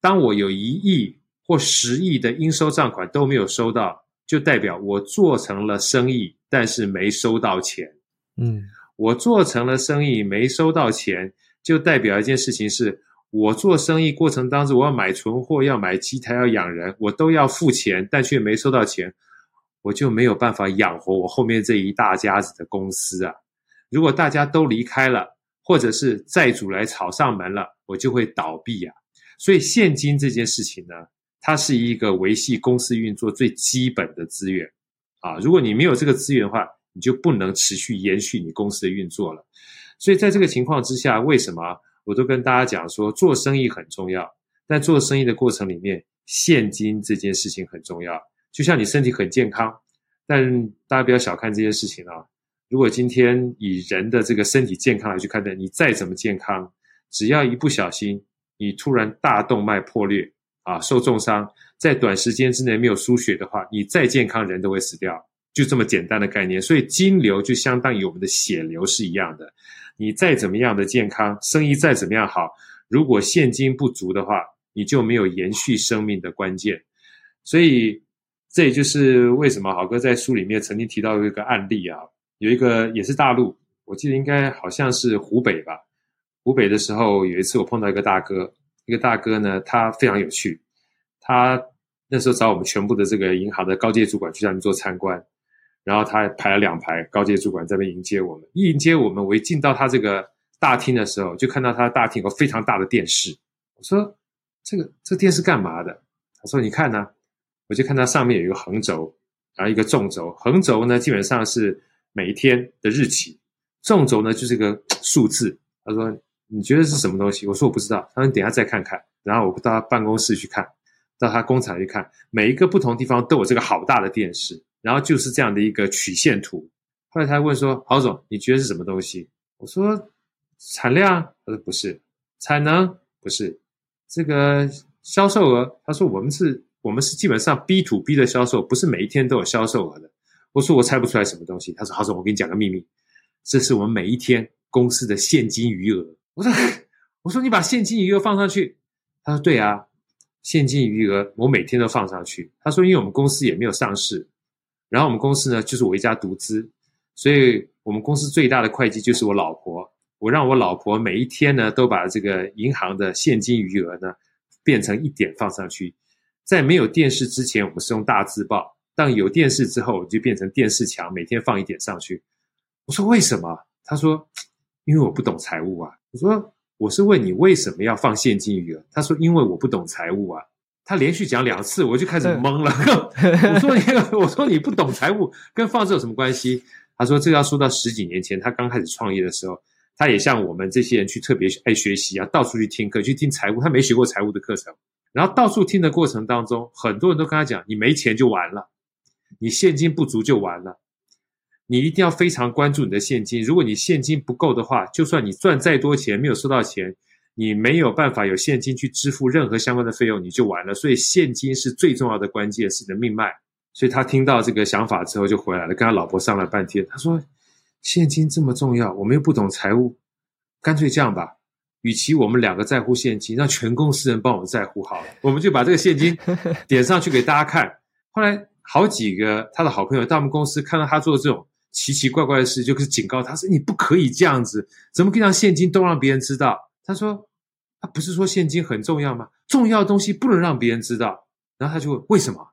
当我有一亿或十亿的应收账款都没有收到。就代表我做成了生意，但是没收到钱。嗯，我做成了生意，没收到钱，就代表一件事情是：我做生意过程当中，我要买存货，要买机台，要养人，我都要付钱，但却没收到钱，我就没有办法养活我后面这一大家子的公司啊。如果大家都离开了，或者是债主来吵上门了，我就会倒闭啊。所以现金这件事情呢，它是一个维系公司运作最基本的资源，啊，如果你没有这个资源的话，你就不能持续延续你公司的运作了。所以在这个情况之下，为什么我都跟大家讲说，做生意很重要，但做生意的过程里面，现金这件事情很重要。就像你身体很健康，但大家不要小看这件事情啊。如果今天以人的这个身体健康来去看待，你再怎么健康，只要一不小心，你突然大动脉破裂。啊，受重伤，在短时间之内没有输血的话，你再健康人都会死掉，就这么简单的概念。所以金流就相当于我们的血流是一样的。你再怎么样的健康，生意再怎么样好，如果现金不足的话，你就没有延续生命的关键。所以这也就是为什么郝哥在书里面曾经提到一个案例啊，有一个也是大陆，我记得应该好像是湖北吧。湖北的时候有一次我碰到一个大哥。一个大哥呢，他非常有趣。他那时候找我们全部的这个银行的高阶主管去那边做参观，然后他排了两排高阶主管在那边迎接我们。一迎接我们，我一进到他这个大厅的时候，就看到他的大厅有个非常大的电视。我说：“这个这电视干嘛的？”他说：“你看呢。”我就看他上面有一个横轴，然后一个纵轴。横轴呢，基本上是每一天的日期；纵轴呢，就是一个数字。他说。你觉得是什么东西？我说我不知道。他说你等下再看看。然后我到他办公室去看，到他工厂去看，每一个不同地方都有这个好大的电视，然后就是这样的一个曲线图。后来他问说：“郝总，你觉得是什么东西？”我说：“产量。”他说：“不是。”产能？不是。这个销售额？他说：“我们是，我们是基本上 B to B 的销售，不是每一天都有销售额的。”我说：“我猜不出来什么东西。”他说：“郝总，我给你讲个秘密，这是我们每一天公司的现金余额。”我说：“我说你把现金余额放上去。”他说：“对啊，现金余额我每天都放上去。”他说：“因为我们公司也没有上市，然后我们公司呢就是我一家独资，所以我们公司最大的会计就是我老婆。我让我老婆每一天呢都把这个银行的现金余额呢变成一点放上去。在没有电视之前，我们是用大字报；当有电视之后，就变成电视墙，每天放一点上去。”我说：“为什么？”他说：“因为我不懂财务啊。”我说：“我是问你为什么要放现金余额？”他说：“因为我不懂财务啊。”他连续讲两次，我就开始懵了。我说你，我说你不懂财务，跟放这有什么关系？他说这要说到十几年前，他刚开始创业的时候，他也像我们这些人去特别爱学习啊，到处去听课，去听财务。他没学过财务的课程，然后到处听的过程当中，很多人都跟他讲：你没钱就完了，你现金不足就完了，你一定要非常关注你的现金。如果你现金不够的话，就算你赚再多钱，没有收到钱。你没有办法有现金去支付任何相关的费用，你就完了。所以现金是最重要的关键，是你的命脉。所以他听到这个想法之后就回来了，跟他老婆商量半天。他说：“现金这么重要，我们又不懂财务，干脆这样吧，与其我们两个在乎现金，让全公司人帮我们在乎好了，我们就把这个现金 点上去给大家看。”后来好几个他的好朋友到我们公司看到他做这种奇奇怪怪的事，就是警告他说：“你不可以这样子，怎么可以让现金都让别人知道？”他说：“他不是说现金很重要吗？重要的东西不能让别人知道。”然后他就问：“为什么？”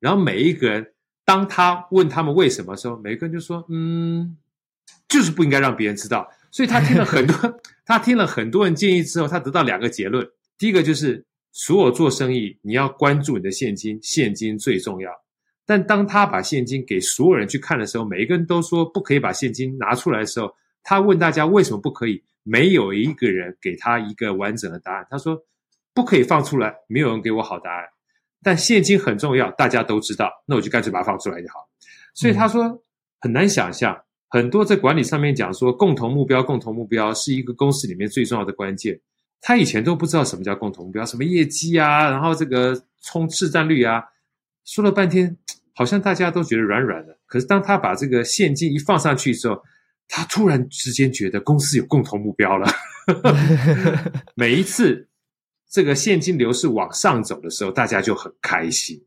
然后每一个人，当他问他们为什么的时候，每个人就说：“嗯，就是不应该让别人知道。”所以他听了很多，他听了很多人建议之后，他得到两个结论：第一个就是，所有做生意你要关注你的现金，现金最重要。但当他把现金给所有人去看的时候，每一个人都说不可以把现金拿出来的时候，他问大家为什么不可以？没有一个人给他一个完整的答案。他说：“不可以放出来，没有人给我好答案。但现金很重要，大家都知道，那我就干脆把它放出来就好。”所以他说很难想象，很多在管理上面讲说共同目标，共同目标是一个公司里面最重要的关键。他以前都不知道什么叫共同目标，什么业绩啊，然后这个冲市占率啊，说了半天，好像大家都觉得软软的。可是当他把这个现金一放上去之后，他突然之间觉得公司有共同目标了。每一次这个现金流是往上走的时候，大家就很开心。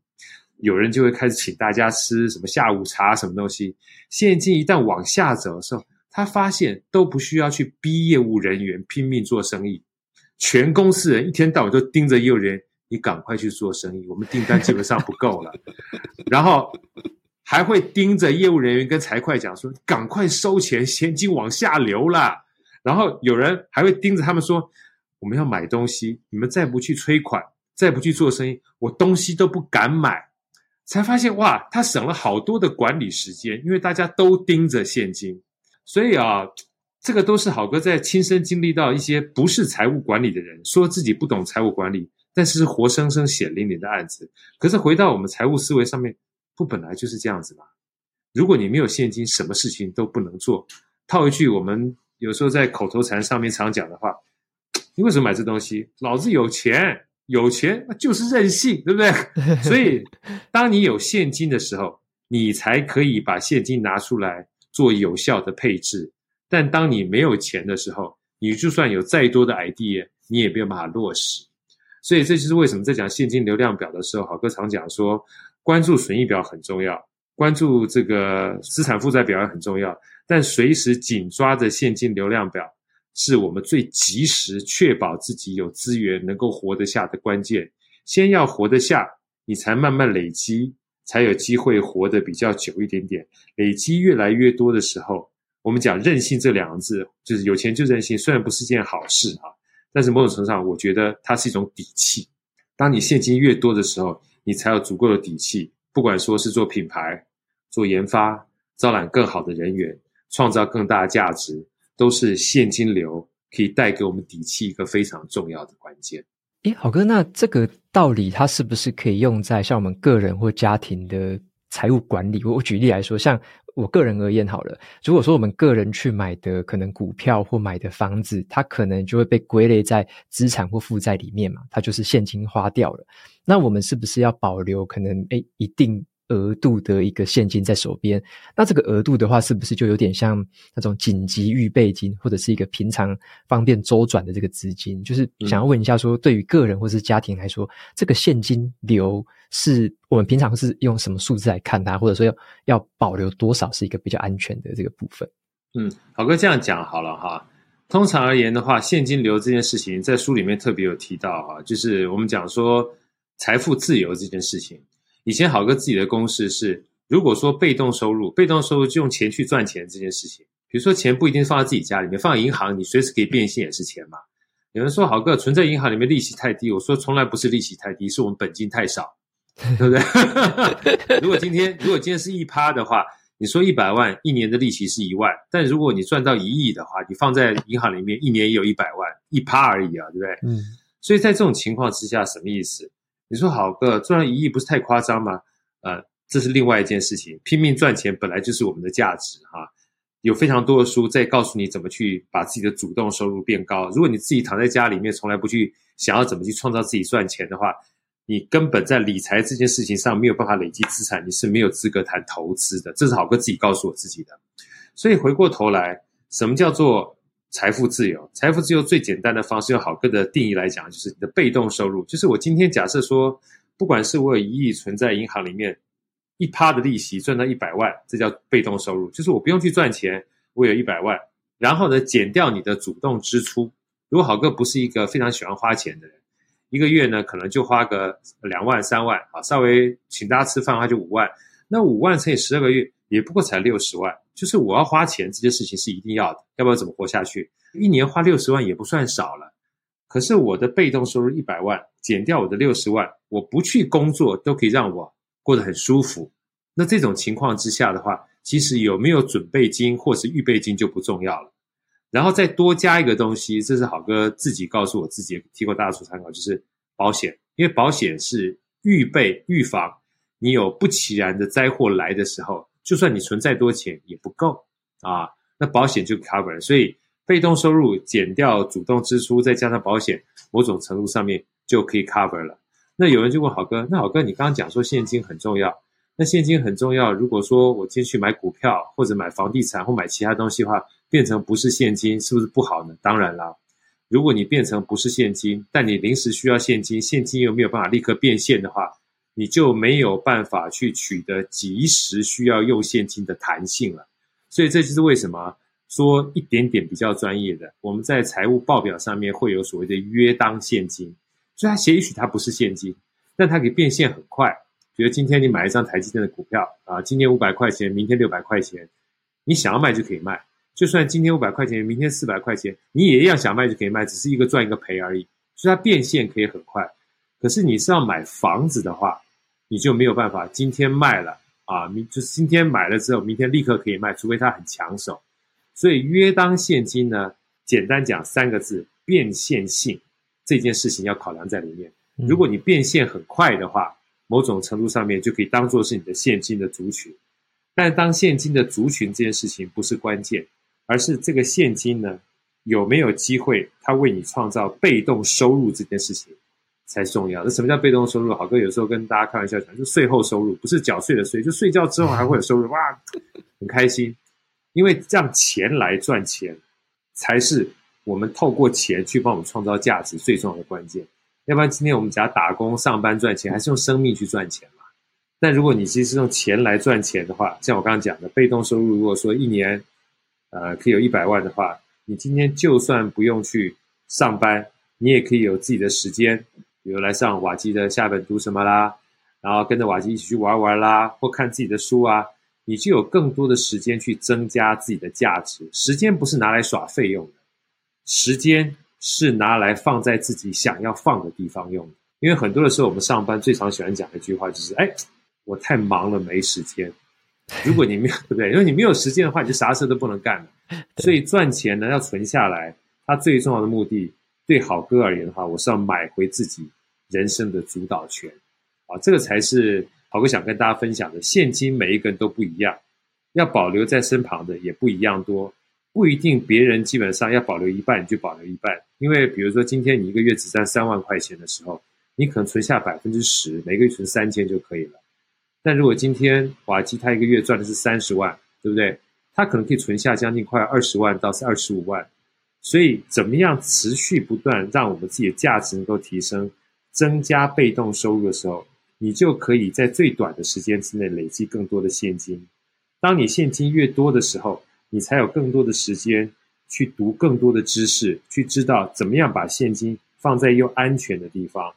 有人就会开始请大家吃什么下午茶，什么东西。现金一旦往下走的时候，他发现都不需要去逼业务人员拼命做生意，全公司人一天到晚都盯着业务人员，你赶快去做生意，我们订单基本上不够了。然后。还会盯着业务人员跟财会讲说：“赶快收钱，现金往下流了。”然后有人还会盯着他们说：“我们要买东西，你们再不去催款，再不去做生意，我东西都不敢买。”才发现哇，他省了好多的管理时间，因为大家都盯着现金。所以啊，这个都是好哥在亲身经历到一些不是财务管理的人说自己不懂财务管理，但是是活生生血淋淋的案子。可是回到我们财务思维上面。不本来就是这样子吗？如果你没有现金，什么事情都不能做。套一句我们有时候在口头禅上面常讲的话：“你为什么买这东西？老子有钱，有钱就是任性，对不对？” 所以，当你有现金的时候，你才可以把现金拿出来做有效的配置。但当你没有钱的时候，你就算有再多的 idea，你也没有办法落实。所以，这就是为什么在讲现金流量表的时候，好哥常讲说。关注损益表很重要，关注这个资产负债表也很重要，但随时紧抓着现金流量表，是我们最及时确保自己有资源能够活得下的关键。先要活得下，你才慢慢累积，才有机会活得比较久一点点。累积越来越多的时候，我们讲任性这两个字，就是有钱就任性，虽然不是件好事啊，但是某种程度上，我觉得它是一种底气。当你现金越多的时候，你才有足够的底气，不管说是做品牌、做研发、招揽更好的人员、创造更大的价值，都是现金流可以带给我们底气一个非常重要的关键。诶，好哥，那这个道理它是不是可以用在像我们个人或家庭的财务管理？我我举例来说，像。我个人而言好了，如果说我们个人去买的可能股票或买的房子，它可能就会被归类在资产或负债里面嘛，它就是现金花掉了。那我们是不是要保留可能诶一定额度的一个现金在手边，那这个额度的话，是不是就有点像那种紧急预备金，或者是一个平常方便周转的这个资金？就是想要问一下，说对于个人或是家庭来说，这个现金流是我们平常是用什么数字来看它，或者说要要保留多少是一个比较安全的这个部分？嗯，好哥这样讲好了哈。通常而言的话，现金流这件事情在书里面特别有提到哈，就是我们讲说财富自由这件事情。以前好哥自己的公式是，如果说被动收入，被动收入就用钱去赚钱这件事情，比如说钱不一定放在自己家里面，放银行，你随时可以变现也是钱嘛。有人说好哥存在银行里面利息太低，我说从来不是利息太低，是我们本金太少，对不对？如果今天如果今天是一趴的话，你说一百万一年的利息是一万，但如果你赚到一亿的话，你放在银行里面一年也有一百万，一趴而已啊，对不对？嗯。所以在这种情况之下，什么意思？你说好哥赚到一亿不是太夸张吗？呃，这是另外一件事情。拼命赚钱本来就是我们的价值哈、啊。有非常多的书在告诉你怎么去把自己的主动收入变高。如果你自己躺在家里面，从来不去想要怎么去创造自己赚钱的话，你根本在理财这件事情上没有办法累积资产，你是没有资格谈投资的。这是好哥自己告诉我自己的。所以回过头来，什么叫做财富自由？财富自由最简单的方式，用好哥的定义来讲，就是你的被动收入。就是我今天假设说，不管是我有一亿存在银行里面，一趴的利息赚到一百万，这叫被动收入。就是我不用去赚钱，我有一百万，然后呢，减掉你的主动支出。如果好哥不是一个非常喜欢花钱的人，一个月呢可能就花个两万三万啊，稍微请大家吃饭的话就五万，那五万乘以十二个月，也不过才六十万。就是我要花钱这件事情是一定要的，要不然怎么活下去？一年花六十万也不算少了。可是我的被动收入一百万，减掉我的六十万，我不去工作都可以让我过得很舒服。那这种情况之下的话，其实有没有准备金或是预备金就不重要了。然后再多加一个东西，这是好哥自己告诉我自己，提供大家做参考，就是保险。因为保险是预备预防你有不其然的灾祸来的时候。就算你存再多钱也不够啊，那保险就 cover 了。所以被动收入减掉主动支出，再加上保险，某种程度上面就可以 cover 了。那有人就问好哥，那好哥你刚刚讲说现金很重要，那现金很重要。如果说我今天去买股票或者买房地产或买其他东西的话，变成不是现金，是不是不好呢？当然啦，如果你变成不是现金，但你临时需要现金，现金又没有办法立刻变现的话。你就没有办法去取得即时需要用现金的弹性了，所以这就是为什么说一点点比较专业的，我们在财务报表上面会有所谓的约当现金，所以它也许它不是现金，但它可以变现很快。比如今天你买一张台积电的股票啊，今天五百块钱，明天六百块钱，你想要卖就可以卖，就算今天五百块钱，明天四百块钱，你也一样想卖就可以卖，只是一个赚一个赔而已，所以它变现可以很快。可是你是要买房子的话，你就没有办法今天卖了啊，明就是今天买了之后，明天立刻可以卖，除非它很抢手。所以约当现金呢，简单讲三个字：变现性。这件事情要考量在里面。如果你变现很快的话，某种程度上面就可以当做是你的现金的族群。但当现金的族群这件事情不是关键，而是这个现金呢，有没有机会它为你创造被动收入这件事情。才重要。那什么叫被动收入？好哥有时候跟大家开玩笑讲，就税后收入，不是缴税的税，就睡觉之后还会有收入，哇，很开心。因为让钱来赚钱，才是我们透过钱去帮我们创造价值最重要的关键。要不然今天我们只要打工上班赚钱，还是用生命去赚钱嘛？但如果你其实是用钱来赚钱的话，像我刚刚讲的，被动收入，如果说一年，呃，可以有一百万的话，你今天就算不用去上班，你也可以有自己的时间。比如来上瓦基的下本读什么啦，然后跟着瓦基一起去玩玩啦，或看自己的书啊，你就有更多的时间去增加自己的价值。时间不是拿来耍费用的，时间是拿来放在自己想要放的地方用的。因为很多的时候，我们上班最常喜欢讲的一句话就是：“哎，我太忙了，没时间。”如果你没有，对 不对？因为你没有时间的话，你就啥事都不能干了。所以赚钱呢，要存下来，它最重要的目的。对好哥而言的话，我是要买回自己人生的主导权，啊，这个才是好哥想跟大家分享的。现金每一个人都不一样，要保留在身旁的也不一样多，不一定别人基本上要保留一半你就保留一半，因为比如说今天你一个月只赚三万块钱的时候，你可能存下百分之十，每个月存三千就可以了。但如果今天瓦基他一个月赚的是三十万，对不对？他可能可以存下将近快二十万到二十五万。所以，怎么样持续不断让我们自己的价值能够提升，增加被动收入的时候，你就可以在最短的时间之内累积更多的现金。当你现金越多的时候，你才有更多的时间去读更多的知识，去知道怎么样把现金放在又安全的地方，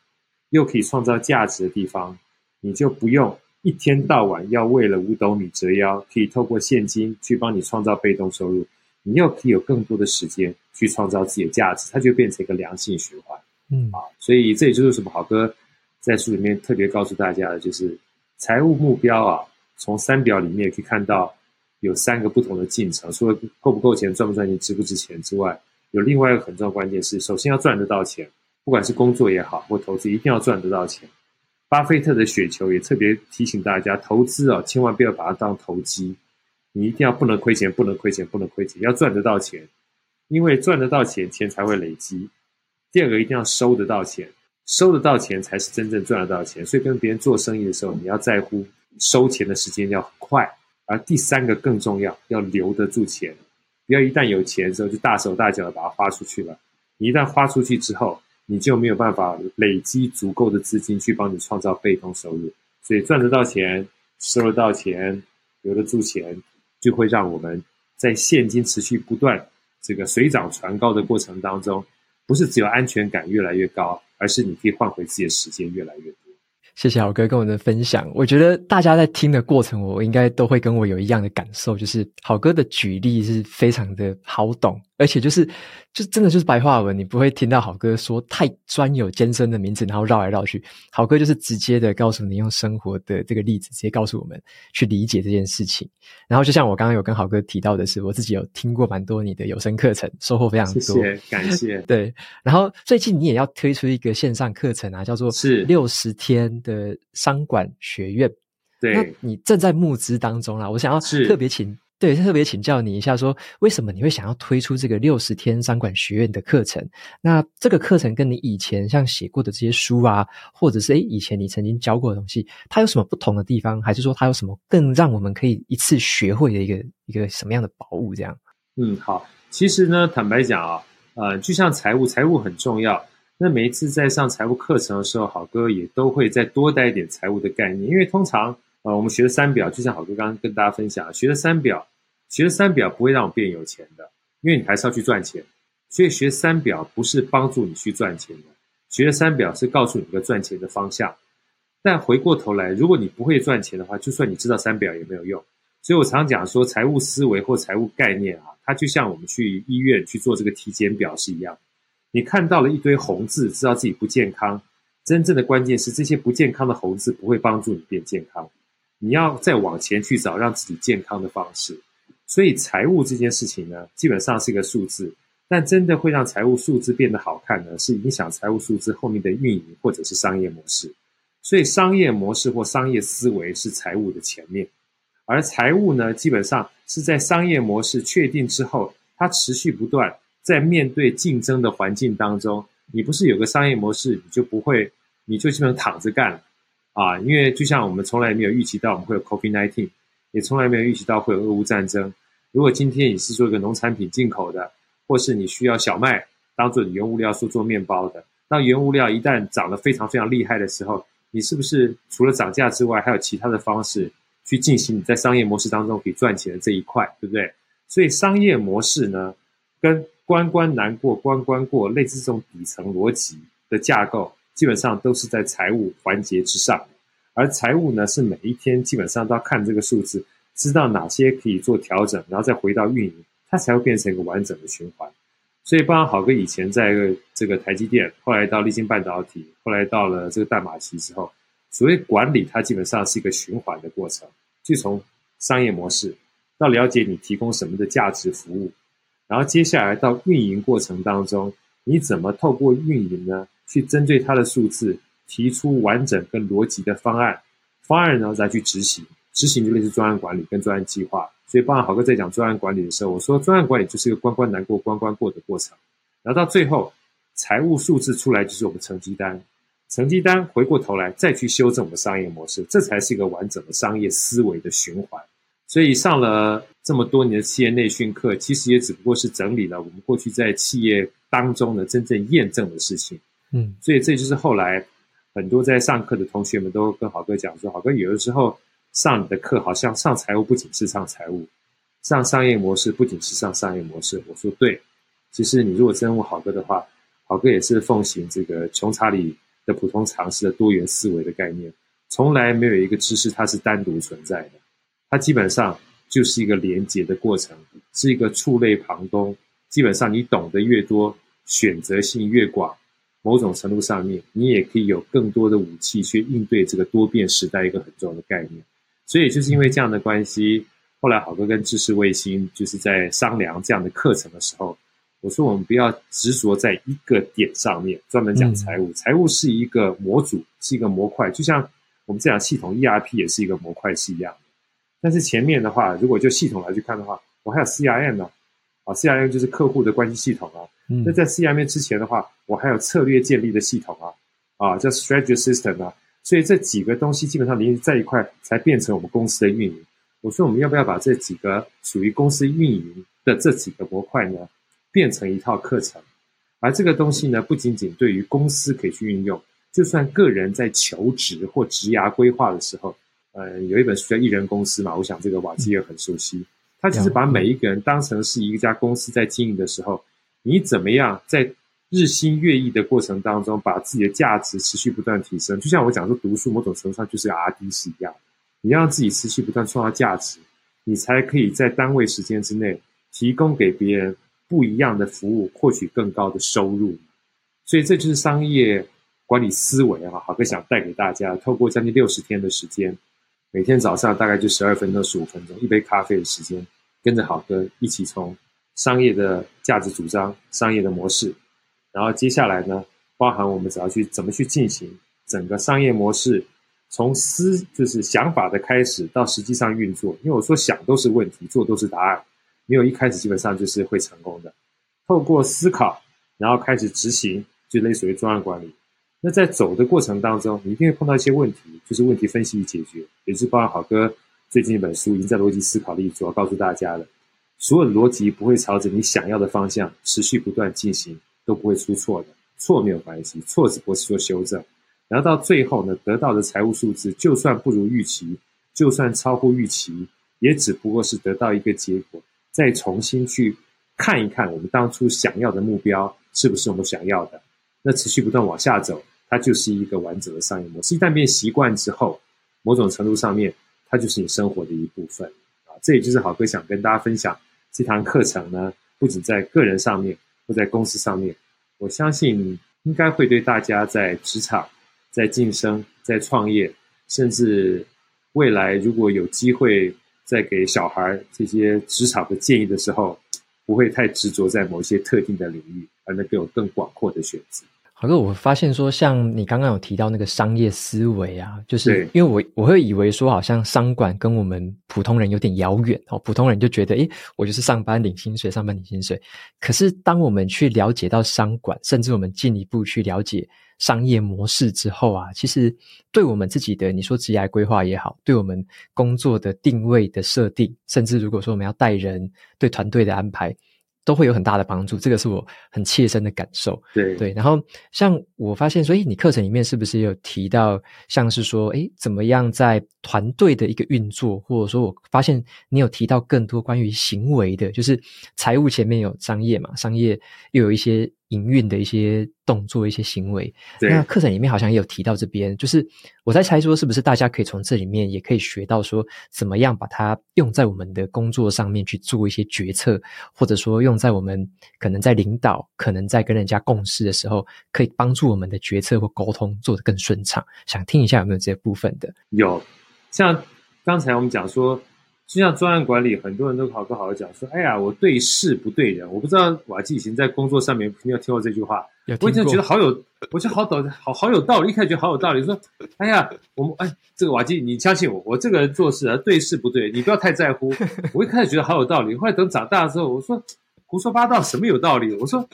又可以创造价值的地方。你就不用一天到晚要为了五斗米折腰，可以透过现金去帮你创造被动收入。你又可以有更多的时间去创造自己的价值，它就变成一个良性循环。嗯啊，所以这也就是什么好哥在书里面特别告诉大家的，就是财务目标啊，从三表里面可以看到有三个不同的进程，除了够不够钱、赚不赚钱、值不值钱之外，有另外一个很重要关键是，首先要赚得到钱，不管是工作也好或投资，一定要赚得到钱。巴菲特的雪球也特别提醒大家，投资啊，千万不要把它当投机。你一定要不能亏钱，不能亏钱，不能亏钱，要赚得到钱，因为赚得到钱，钱才会累积。第二个，一定要收得到钱，收得到钱才是真正赚得到钱。所以跟别人做生意的时候，你要在乎收钱的时间要很快。而第三个更重要，要留得住钱，不要一旦有钱之后就大手大脚的把它花出去了。你一旦花出去之后，你就没有办法累积足够的资金去帮你创造被动收入。所以赚得到钱，收得到钱，留得住钱。就会让我们在现金持续不断这个水涨船高的过程当中，不是只有安全感越来越高，而是你可以换回自己的时间越来越多。谢谢好哥跟我的分享，我觉得大家在听的过程，我应该都会跟我有一样的感受，就是好哥的举例是非常的好懂。而且就是，就真的就是白话文，你不会听到好哥说太专有艰深的名字，然后绕来绕去。好哥就是直接的告诉你，用生活的这个例子，直接告诉我们去理解这件事情。然后就像我刚刚有跟好哥提到的是，我自己有听过蛮多你的有声课程，收获非常多。谢谢，感谢。对，然后最近你也要推出一个线上课程啊，叫做是六十天的商管学院。对，那你正在募资当中啦，我想要特别请。对，特别请教你一下说，为什么你会想要推出这个六十天商管学院的课程？那这个课程跟你以前像写过的这些书啊，或者是诶以前你曾经教过的东西，它有什么不同的地方？还是说它有什么更让我们可以一次学会的一个一个什么样的宝物？这样？嗯，好，其实呢，坦白讲啊，呃，就像财务，财务很重要。那每一次在上财务课程的时候，好哥也都会再多带一点财务的概念，因为通常。呃，我们学的三表，就像好哥刚刚跟大家分享，学的三表，学了三表不会让我变有钱的，因为你还是要去赚钱。所以学三表不是帮助你去赚钱的，学了三表是告诉你一个赚钱的方向。但回过头来，如果你不会赚钱的话，就算你知道三表也没有用。所以我常讲说，财务思维或财务概念啊，它就像我们去医院去做这个体检表是一样。你看到了一堆红字，知道自己不健康，真正的关键是这些不健康的红字不会帮助你变健康。你要再往前去找让自己健康的方式，所以财务这件事情呢，基本上是一个数字，但真的会让财务数字变得好看呢，是影响财务数字后面的运营或者是商业模式。所以商业模式或商业思维是财务的前面，而财务呢，基本上是在商业模式确定之后，它持续不断在面对竞争的环境当中，你不是有个商业模式，你就不会，你就基本躺着干了。啊，因为就像我们从来没有预期到我们会有 COVID-19，也从来没有预期到会有俄乌战争。如果今天你是做一个农产品进口的，或是你需要小麦当做原物料做做面包的，那原物料一旦涨得非常非常厉害的时候，你是不是除了涨价之外，还有其他的方式去进行你在商业模式当中可以赚钱的这一块，对不对？所以商业模式呢，跟关关难过关关过，类似这种底层逻辑的架构。基本上都是在财务环节之上，而财务呢，是每一天基本上都要看这个数字，知道哪些可以做调整，然后再回到运营，它才会变成一个完整的循环。所以，包括好哥以前在这个台积电，后来到立晶半导体，后来到了这个淡马锡之后，所谓管理，它基本上是一个循环的过程，就从商业模式到了解你提供什么的价值服务，然后接下来到运营过程当中，你怎么透过运营呢？去针对它的数字提出完整跟逻辑的方案，方案呢再去执行，执行就类似专案管理跟专案计划。所以，包含豪哥在讲专案管理的时候，我说专案管理就是一个关关难过关关过的过程。然后到最后，财务数字出来就是我们成绩单，成绩单回过头来再去修正我们的商业模式，这才是一个完整的商业思维的循环。所以上了这么多年的企业内训课，其实也只不过是整理了我们过去在企业当中的真正验证的事情。嗯，所以这就是后来很多在上课的同学们都跟好哥讲说，好哥有的时候上你的课，好像上财务不仅是上财务，上商业模式不仅是上商业模式。我说对，其实你如果真问好哥的话，好哥也是奉行这个穷查理的普通常识的多元思维的概念，从来没有一个知识它是单独存在的，它基本上就是一个连接的过程，是一个触类旁通。基本上，你懂得越多，选择性越广，某种程度上面，你也可以有更多的武器去应对这个多变时代一个很重要的概念。所以，就是因为这样的关系，后来好哥跟知识卫星就是在商量这样的课程的时候，我说我们不要执着在一个点上面，专门讲财务。嗯、财务是一个模组，是一个模块，就像我们这样系统 ERP 也是一个模块是一样的。但是前面的话，如果就系统来去看的话，我还有 CRM 呢，啊，CRM 就是客户的关系系统啊。那、嗯、在 CRM 之前的话，我还有策略建立的系统啊，啊，叫 Strategy System 啊。所以这几个东西基本上连在一块，才变成我们公司的运营。我说我们要不要把这几个属于公司运营的这几个模块呢，变成一套课程？而这个东西呢，不仅仅对于公司可以去运用，就算个人在求职或职涯规划的时候。呃，有一本书叫《艺人公司》嘛，我想这个瓦基也很熟悉。他就是把每一个人当成是一家公司在经营的时候，你怎么样在日新月异的过程当中，把自己的价值持续不断提升。就像我讲说，读书某种程度上就是 R&D 是一样，你让自己持续不断创造价值，你才可以在单位时间之内提供给别人不一样的服务，获取更高的收入。所以这就是商业管理思维啊，好哥想带给大家，透过将近六十天的时间。每天早上大概就十二分钟、十五分钟，一杯咖啡的时间，跟着好哥一起从商业的价值主张、商业的模式，然后接下来呢，包含我们只要去怎么去进行整个商业模式，从思就是想法的开始到实际上运作。因为我说想都是问题，做都是答案，没有一开始基本上就是会成功的。透过思考，然后开始执行，就类似于专案管理。那在走的过程当中，你一定会碰到一些问题，就是问题分析与解决，也是包含好哥最近一本书《赢在逻辑思考力》主要告诉大家的，所有的逻辑不会朝着你想要的方向持续不断进行，都不会出错的，错没有关系，错只不过是做修正，然后到最后呢，得到的财务数字就算不如预期，就算超乎预期，也只不过是得到一个结果，再重新去看一看我们当初想要的目标是不是我们想要的，那持续不断往下走。它就是一个完整的商业模式。一旦变习惯之后，某种程度上面，它就是你生活的一部分啊。这也就是好哥想跟大家分享这堂课程呢，不仅在个人上面，或在公司上面，我相信应该会对大家在职场、在晋升、在创业，甚至未来如果有机会再给小孩这些职场的建议的时候，不会太执着在某些特定的领域，而能够有更广阔的选择。可是我发现说，像你刚刚有提到那个商业思维啊，就是因为我我会以为说，好像商管跟我们普通人有点遥远哦。普通人就觉得，诶，我就是上班领薪水，上班领薪水。可是当我们去了解到商管，甚至我们进一步去了解商业模式之后啊，其实对我们自己的你说职业规划也好，对我们工作的定位的设定，甚至如果说我们要带人，对团队的安排。都会有很大的帮助，这个是我很切身的感受。对对，然后像我发现说，哎，你课程里面是不是有提到，像是说，诶，怎么样在团队的一个运作，或者说我发现你有提到更多关于行为的，就是财务前面有商业嘛，商业又有一些。营运的一些动作、一些行为，那课程里面好像也有提到这边，就是我在猜说，是不是大家可以从这里面也可以学到说，怎么样把它用在我们的工作上面去做一些决策，或者说用在我们可能在领导、可能在跟人家共事的时候，可以帮助我们的决策或沟通做得更顺畅。想听一下有没有这些部分的？有，像刚才我们讲说。就像专案管理，很多人都好不好讲说：“哎呀，我对事不对人。”我不知道瓦基以前在工作上面有没有听过这句话。我以前觉得好有，我觉得好懂好好有道理。一开始觉得好有道理，说：“哎呀，我们哎，这个瓦基，你相信我，我这个人做事啊，对事不对，你不要太在乎。”我一开始觉得好有道理，后来等长大之后，我说胡说八道，什么有道理？我说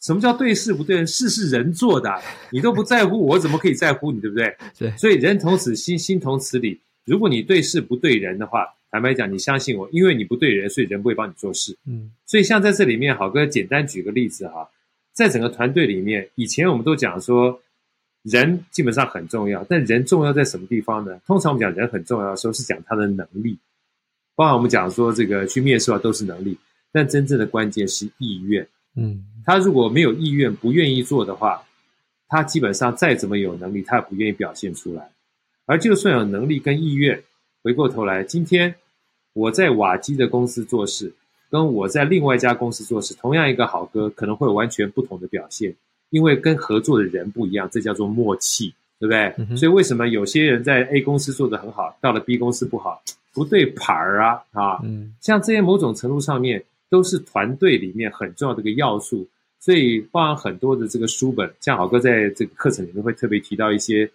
什么叫对事不对人？事是人做的，你都不在乎，我怎么可以在乎你？对不对？对。所以人同此心，心同此理。如果你对事不对人的话，坦白讲，你相信我，因为你不对人，所以人不会帮你做事。嗯，所以像在这里面，好哥简单举个例子哈，在整个团队里面，以前我们都讲说，人基本上很重要，但人重要在什么地方呢？通常我们讲人很重要的时候，是讲他的能力。包含我们讲说这个去面试啊，都是能力，但真正的关键是意愿。嗯，他如果没有意愿，不愿意做的话，他基本上再怎么有能力，他也不愿意表现出来。而就算有能力跟意愿。回过头来，今天我在瓦基的公司做事，跟我在另外一家公司做事，同样一个好歌，可能会有完全不同的表现，因为跟合作的人不一样，这叫做默契，对不对？嗯、所以为什么有些人在 A 公司做得很好，到了 B 公司不好，不对盘儿啊啊！嗯、像这些某种程度上面都是团队里面很重要的一个要素，所以包含很多的这个书本，像好哥在这个课程里面会特别提到一些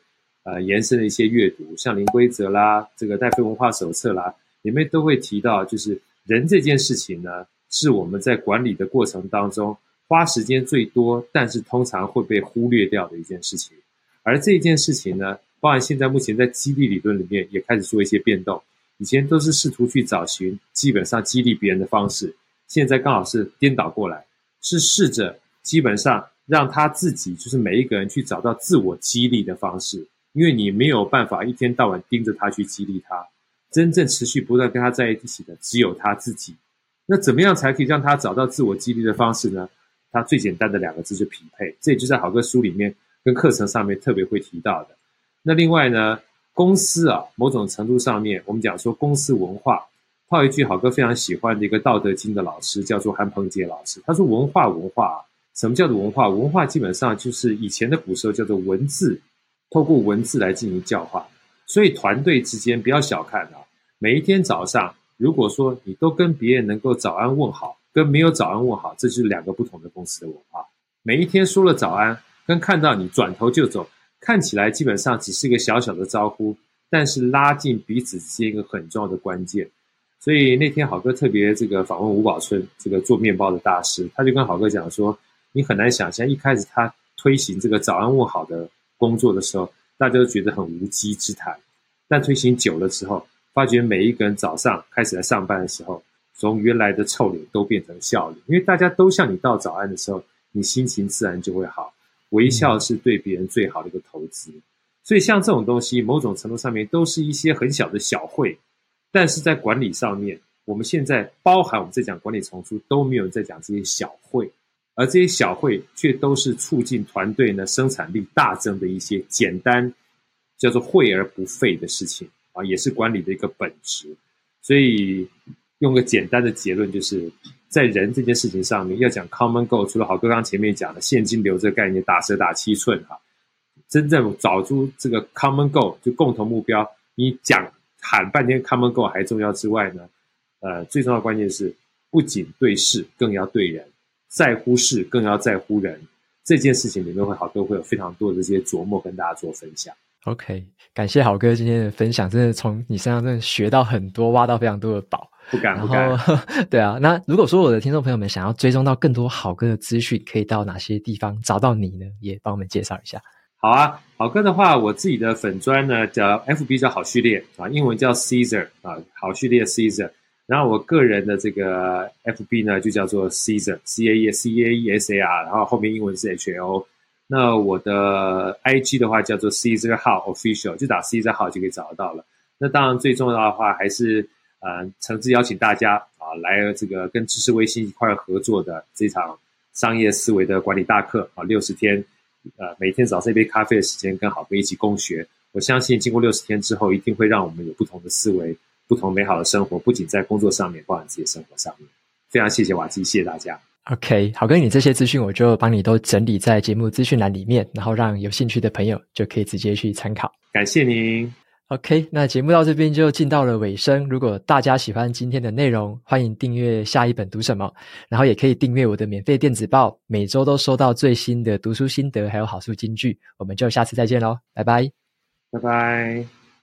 呃延伸的一些阅读，像《零规则》啦，这个《戴菲文化手册》啦。里面都会提到，就是人这件事情呢，是我们在管理的过程当中花时间最多，但是通常会被忽略掉的一件事情。而这件事情呢，包含现在目前在激励理论里面也开始做一些变动。以前都是试图去找寻基本上激励别人的方式，现在刚好是颠倒过来，是试着基本上让他自己，就是每一个人去找到自我激励的方式，因为你没有办法一天到晚盯着他去激励他。真正持续不断跟他在一起的只有他自己。那怎么样才可以让他找到自我激励的方式呢？他最简单的两个字就匹配，这也就在好歌书里面跟课程上面特别会提到的。那另外呢，公司啊，某种程度上面，我们讲说公司文化，套一句好哥非常喜欢的一个《道德经》的老师叫做韩鹏杰老师，他说文化文化，什么叫做文化？文化基本上就是以前的古时候叫做文字，透过文字来进行教化。所以团队之间不要小看啊，每一天早上，如果说你都跟别人能够早安问好，跟没有早安问好，这就是两个不同的公司的文化。每一天说了早安，跟看到你转头就走，看起来基本上只是一个小小的招呼，但是拉近彼此之间一个很重要的关键。所以那天好哥特别这个访问吴宝春，这个做面包的大师，他就跟好哥讲说，你很难想象一开始他推行这个早安问好的工作的时候。大家都觉得很无稽之谈，但推行久了之后，发觉每一个人早上开始来上班的时候，从原来的臭脸都变成笑脸，因为大家都向你道早安的时候，你心情自然就会好。微笑是对别人最好的一个投资，所以像这种东西，某种程度上面都是一些很小的小会，但是在管理上面，我们现在包含我们在讲管理丛书，都没有人在讲这些小会。而这些小会却都是促进团队呢生产力大增的一些简单叫做会而不废的事情啊，也是管理的一个本质。所以用个简单的结论，就是在人这件事情上面要讲 common goal，除了好哥刚前面讲的现金流这个概念，打蛇打七寸哈，真正找出这个 common goal 就共同目标，你讲喊半天 common goal 还重要之外呢，呃，最重要的关键是不仅对事，更要对人。在乎事，更要在乎人。这件事情里面会好哥会有非常多的这些琢磨跟大家做分享。OK，感谢好哥今天的分享，真的从你身上真的学到很多，挖到非常多的宝。不敢，不敢。对啊，那如果说我的听众朋友们想要追踪到更多好哥的资讯，可以到哪些地方找到你呢？也帮我们介绍一下。好啊，好哥的话，我自己的粉砖呢叫 FB 叫好序列啊，英文叫 Caesar 啊，好序列 Caesar。然后我个人的这个 FB 呢，就叫做 Caesar，C A E C A E S A R，然后后面英文是 H O。那我的 IG 的话叫做 Caesar Hao Official，就打 Caesar Hao 就可以找得到了。那当然最重要的话，还是呃诚挚邀请大家啊来这个跟知识微信一块合作的这场商业思维的管理大课啊，六十天，呃每天早上一杯咖啡的时间，跟好哥一起共学。我相信经过六十天之后，一定会让我们有不同的思维。不同美好的生活，不仅在工作上面，包含自己的生活上面。非常谢谢瓦基，谢谢大家。OK，好，跟你这些资讯，我就帮你都整理在节目资讯栏里面，然后让有兴趣的朋友就可以直接去参考。感谢您。OK，那节目到这边就进到了尾声。如果大家喜欢今天的内容，欢迎订阅下一本读什么，然后也可以订阅我的免费电子报，每周都收到最新的读书心得，还有好书金句。我们就下次再见喽，拜拜，拜拜。